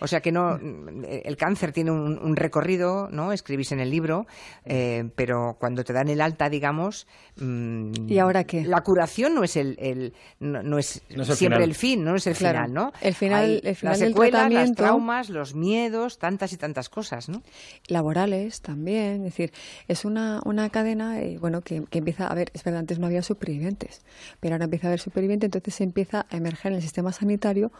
o sea que no, el cáncer tiene un, recorrido, ¿no? Escribís en el libro, eh, pero cuando te dan el alta, digamos, mm, ¿y ahora qué? La curación no es el, no, es, siempre el fin, no es el final, ¿no? El final, el final las del secuelas, los traumas, los miedos, tantas y tantas cosas, ¿no? Laborales también, es decir, es una, una cadena, eh, bueno, que, que, empieza a ver, es verdad, antes no había supervivientes, pero ahora empieza a haber supervivientes, entonces se empieza a emerger en el sistema sanitario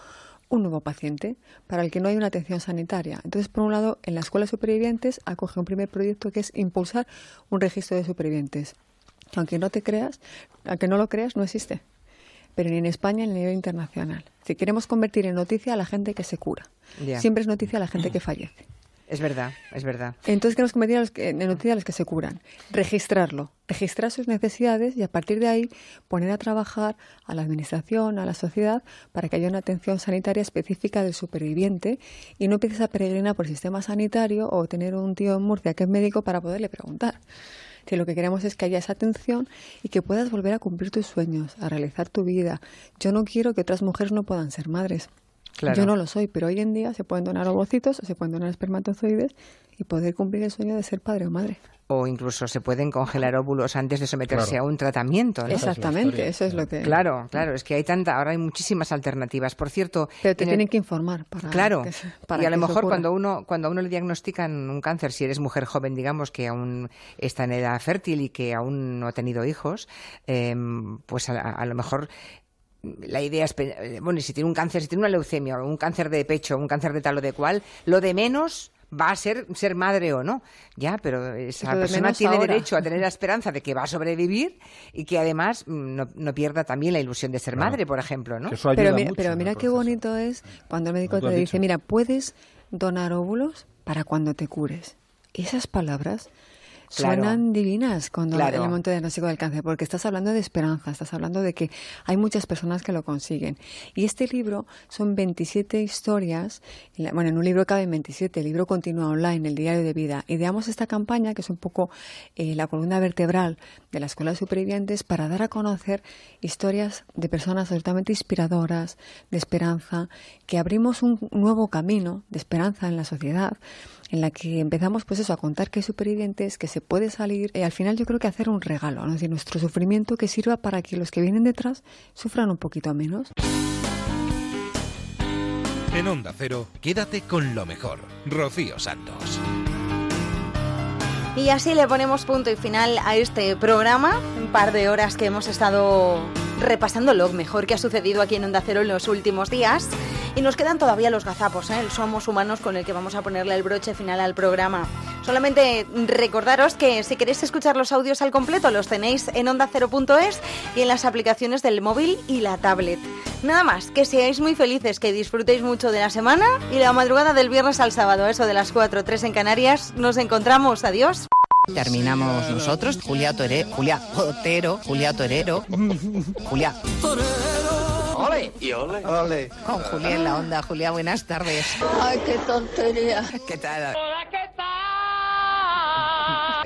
un nuevo paciente para el que no hay una atención sanitaria. Entonces, por un lado, en la Escuela de Supervivientes acoge un primer proyecto que es impulsar un registro de supervivientes. Aunque no te creas, aunque no lo creas, no existe. Pero ni en España ni a nivel internacional. Si queremos convertir en noticia a la gente que se cura, siempre es noticia a la gente que fallece. Es verdad, es verdad. Entonces queremos convertir a los que, en los que se curan. Registrarlo, registrar sus necesidades y a partir de ahí poner a trabajar a la administración, a la sociedad, para que haya una atención sanitaria específica del superviviente y no empieces a peregrinar por el sistema sanitario o tener un tío en Murcia que es médico para poderle preguntar. Si lo que queremos es que haya esa atención y que puedas volver a cumplir tus sueños, a realizar tu vida. Yo no quiero que otras mujeres no puedan ser madres. Yo no lo soy, pero hoy en día se pueden donar ovocitos o se pueden donar espermatozoides y poder cumplir el sueño de ser padre o madre. O incluso se pueden congelar óvulos antes de someterse a un tratamiento. Exactamente, eso es lo que. Claro, claro, es que hay tanta, ahora hay muchísimas alternativas. Por cierto. Pero te tienen que informar para. Claro. y a lo mejor cuando uno, cuando a uno le diagnostican un cáncer, si eres mujer joven, digamos, que aún está en edad fértil y que aún no ha tenido hijos, em, pues a lo mejor la idea es, bueno, si tiene un cáncer, si tiene una leucemia o un cáncer de pecho, un cáncer de tal o de cual, lo de menos va a ser ser madre o no. Ya, pero esa persona tiene ahora. derecho a tener la esperanza de que va a sobrevivir y que además mm, no, no pierda también la ilusión de ser Claro. madre, por ejemplo, ¿no? Pero, mi- pero mira qué bonito es cuando el médico te dice, dicho. mira, puedes donar óvulos para cuando te cures. Esas palabras. Suenan divinas cuando Claro. el momento de diagnóstico del cáncer, porque estás hablando de esperanza, estás hablando de que hay muchas personas que lo consiguen. Y este libro son 27 historias, bueno, en un libro caben 27, el libro continúa online, el diario de vida. Ideamos esta campaña, que es un poco eh, la columna vertebral de la Escuela de Supervivientes, para dar a conocer historias de personas absolutamente inspiradoras, de esperanza, que abrimos un nuevo camino de esperanza en la sociedad en la que empezamos pues eso a contar que hay supervivientes, que se puede salir y al final yo creo que hacer un regalo, ¿no? es decir, nuestro sufrimiento que sirva para que los que vienen detrás sufran un poquito menos. En Onda Cero, quédate con lo mejor. Rocío Santos. Y así le ponemos punto y final a este programa. Par de horas que hemos estado repasando lo mejor que ha sucedido aquí en Onda Cero en los últimos días. Y nos quedan todavía los gazapos, ¿eh? el Somos Humanos con el que vamos a ponerle el broche final al programa. Solamente recordaros que si queréis escuchar los audios al completo los tenéis en onda0.es y en las aplicaciones del móvil y la tablet. Nada más, que seáis muy felices, que disfrutéis mucho de la semana y la madrugada del viernes al sábado, eso de las 4 3 en Canarias, nos encontramos. Adiós. Terminamos nosotros, Julia Torero, Julia Otero, Julia Torero, Julia. ¡Ole! Y ole. Ole. Con Julia en la onda. Julia, buenas tardes. Ay, qué tontería. ¿Qué tal?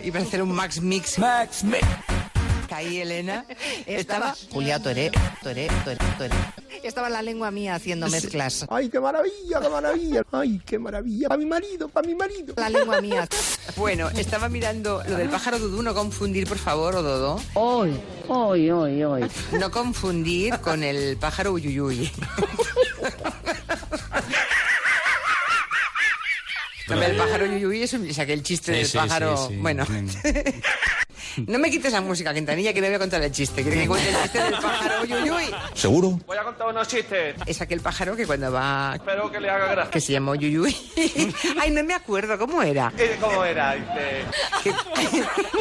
Iba a hacer un Max Mix. Max Mix. Caí, Elena. Estaba Julia Toré, Toré, Toré, Toré. Estaba la lengua mía haciendo mezclas. Ay, qué maravilla, qué maravilla. Ay, qué maravilla. Para mi marido, para mi marido. La lengua mía. Bueno, estaba mirando lo del pájaro dudú, no confundir, por favor, Ododo. Hoy, hoy, hoy, hoy. No confundir con el pájaro uyuyuy. El pájaro uyuyuy es, un, es aquel chiste Sí, del sí, pájaro. sí, sí. Bueno. No me quites la música, Quintanilla, que le voy a contar el chiste. ¿Quiere que cuente el chiste del pájaro uyuyuy? ¿Seguro? Voy a contar unos chistes. Es aquel pájaro que cuando va... Espero que le haga gracia. Que se llama uyuyuy. Ay, no me acuerdo, ¿cómo era? ¿Cómo era? Dice...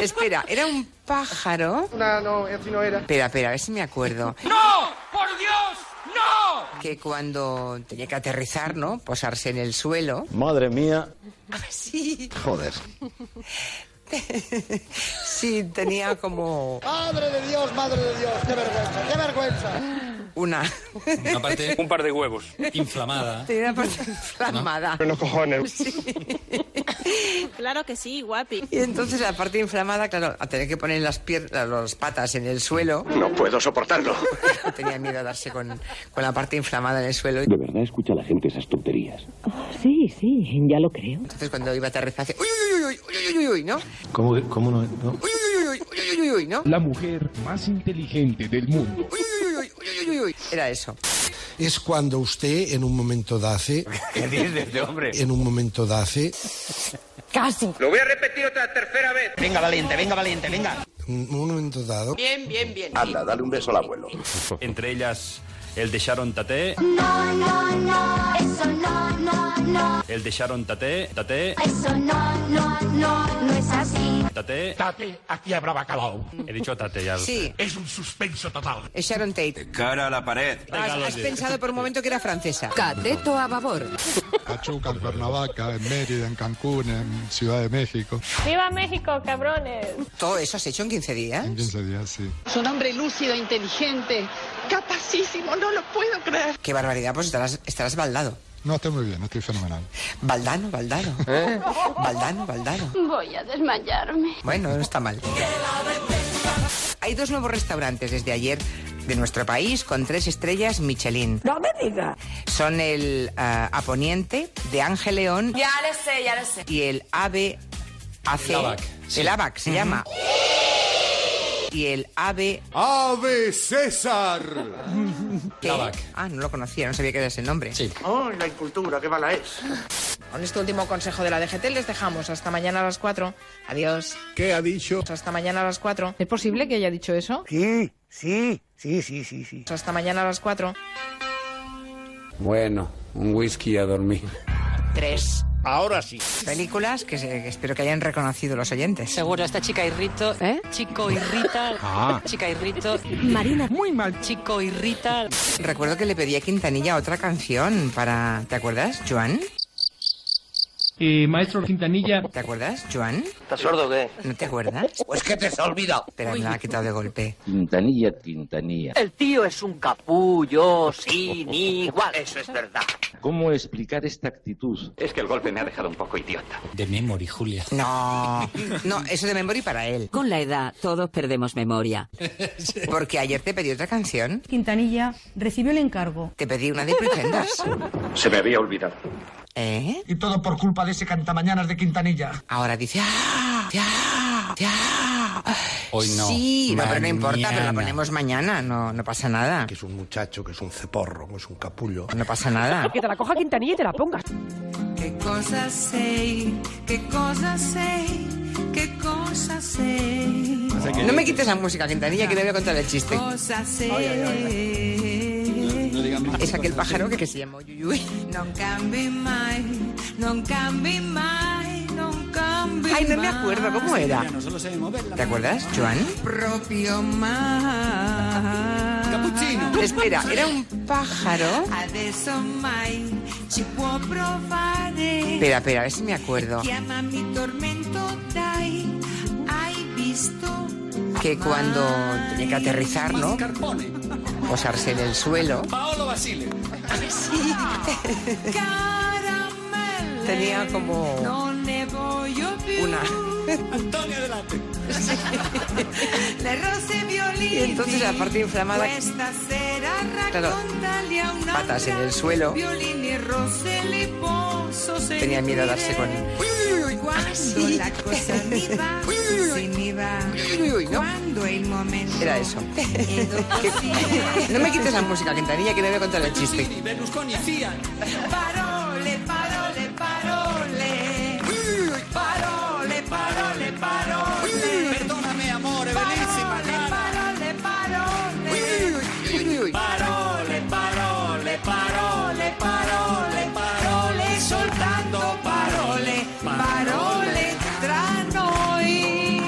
Espera, era un pájaro... No, no, así no era. Espera, espera, a ver si me acuerdo. ¡No! ¡Por Dios! ¡No! Que cuando tenía que aterrizar, ¿no? Posarse en el suelo. Madre mía. Sí. Joder. Sí, tenía como ¡Madre de Dios, madre de Dios! ¡Qué vergüenza, qué vergüenza! una... Una parte, un par de huevos. Inflamada. Tenía una parte inflamada. Los cojones. Claro que sí, guapi. Y entonces la parte inflamada, claro, a tener que poner las piernas, las patas en el suelo. No puedo soportarlo. Tenía miedo a darse con, con la parte inflamada en el suelo. ¿De verdad escucha la gente esas tonterías? Sí, sí, ya lo creo. Entonces cuando iba a aterrizar, hacía, uy, uy, uy, uy, uy, uy, uy, ¿no? ¿Cómo, cómo no, no? Uy, uy, uy, uy, uy, uy, uy, ¿no? La mujer más inteligente del mundo. Uy, uy, uy, uy, uy, uy, uy. Era eso. Es cuando usted en un momento dace, ¿Qué dices este hombre? en un momento dace, Casi. Lo voy a repetir otra tercera vez. Venga, valiente, venga, valiente, venga. en un momento dado, Bien, bien, bien. Anda, dale un beso al abuelo. Entre ellas, el de Sharon Tate, No, no, no, eso no, no, no, el de Sharon Tate, Tate, eso no, no, no, no es así. Tate. Tate, aquí habrá bacalao. He dicho Tate ya. Sí, Es un suspenso total. es Sharon Tate. Cara a la pared. Has, has pensado por un momento que era francesa. Cateto a babor. Pachuca, en Cuernavaca, en Mérida, en Cancún, en Ciudad de México. ¡Viva México, cabrones! Todo eso has hecho en 15 días. En 15 días, sí. Es un hombre lúcido, inteligente, capacísimo, no lo puedo creer. Qué barbaridad, pues estarás, estarás baldado. No, estoy muy bien, estoy fenomenal. Baldano, baldano. Baldano, baldano. Voy a desmayarme. Bueno, no está mal. Hay dos nuevos restaurantes desde ayer de nuestro país con tres estrellas Michelin. No me diga. Son el ah, A Poniente de Ángel León Ya lo sé, ya lo sé. y el AVE AC. El ABAC, sí. El ABAC se llama. Y el AVE... ¡Ave César! ¿qué? Ah, no lo conocía, no sabía que era ese nombre. Sí. ¡Oh, la incultura, qué mala es! Con este último consejo de la DGT les dejamos hasta mañana a las 4. Adiós. ¿Qué ha dicho? Hasta mañana a las 4. ¿Es posible que haya dicho eso? Sí, sí, sí, sí, sí, sí. Hasta mañana a las 4. Bueno, un whisky a dormir. 3, Ahora sí. Películas que, se- que espero que hayan reconocido los oyentes. Seguro, esta chica irrito. ¿Eh? Chico irrita. Ah. Chica irrito. Marina. Muy mal. Chico irrita. Recuerdo que le pedí a Quintanilla otra canción para... ¿Te acuerdas, Joan? Eh, maestro Quintanilla. ¿Te acuerdas, Joan? ¿Estás sordo o qué? ¿No te acuerdas? Pues que te se ha olvidado. Espera, me la ha quitado de golpe. Quintanilla, Quintanilla. El tío es un capullo sin igual. Eso es verdad. ¿Cómo explicar esta actitud? Es que el golpe me ha dejado un poco idiota. De memory, Julia. No, no, eso de memory para él. Con la edad todos perdemos memoria. Porque ayer te pedí otra canción. Quintanilla recibió el encargo. Te pedí una de Pretendas. Se me había olvidado. ¿Eh? Y todo por culpa de ese cantamañanas de Quintanilla. Ahora dice, ¡ah! ¡Ya! ¡Ya! Hoy no. Sí, no, pero no importa, pero la ponemos mañana, no, no pasa nada. Que es un muchacho, que es un ceporro, que es un capullo. No pasa nada. Que te la coja Quintanilla y te la pongas. Qué cosas sé, qué cosas sé, qué cosas sé. No me quites la música, Quintanilla, que te voy a contar el chiste. Cosas sé. Es aquel pájaro que, que se llama Yuyuy. Ay, no me acuerdo, ¿cómo era? ¿Te acuerdas, Joan? Cappuccino. Espera, era un pájaro. Espera, espera, a ver si me acuerdo. Tormento? Que cuando tenía que aterrizar, ¿no? Posarse en el suelo. Paolo Basile. Tenía como Una. Antonio rose violini. Y entonces la parte inflamada. Claro, patas en el suelo. Tenía miedo a darse con. Va. ¿no? Era eso. No me quites la música, Quintanilla, que te voy a contar el chiste. Berlusconi. Parole, parole, parole. Parole, parole, parole. Perdóname, amore, bellissima. Parole, parole. Parole, parole, parole, parole, parole, soltanto parole, parole tra noi.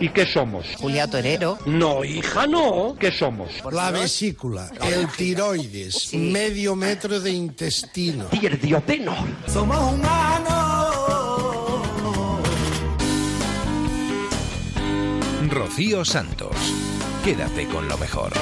¿Y qué somos? Julia Torero. No, hija, no. ¿Qué somos? La vesícula, el tiroides, medio metro de intestino. Y el dioteno. Somos humanos. Rocío Santos. Quédate con lo mejor.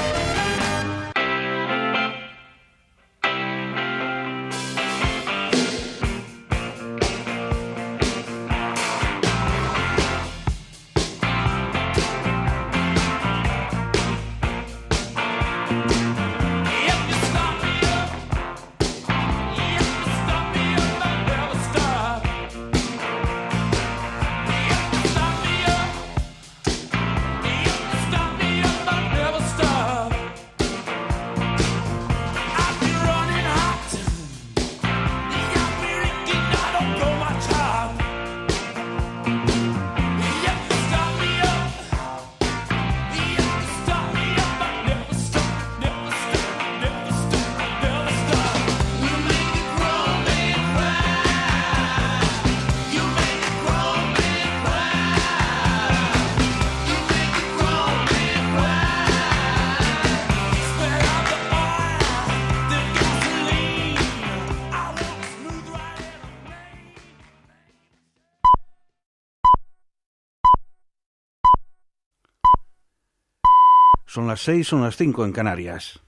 Las seis, son las cinco en Canarias.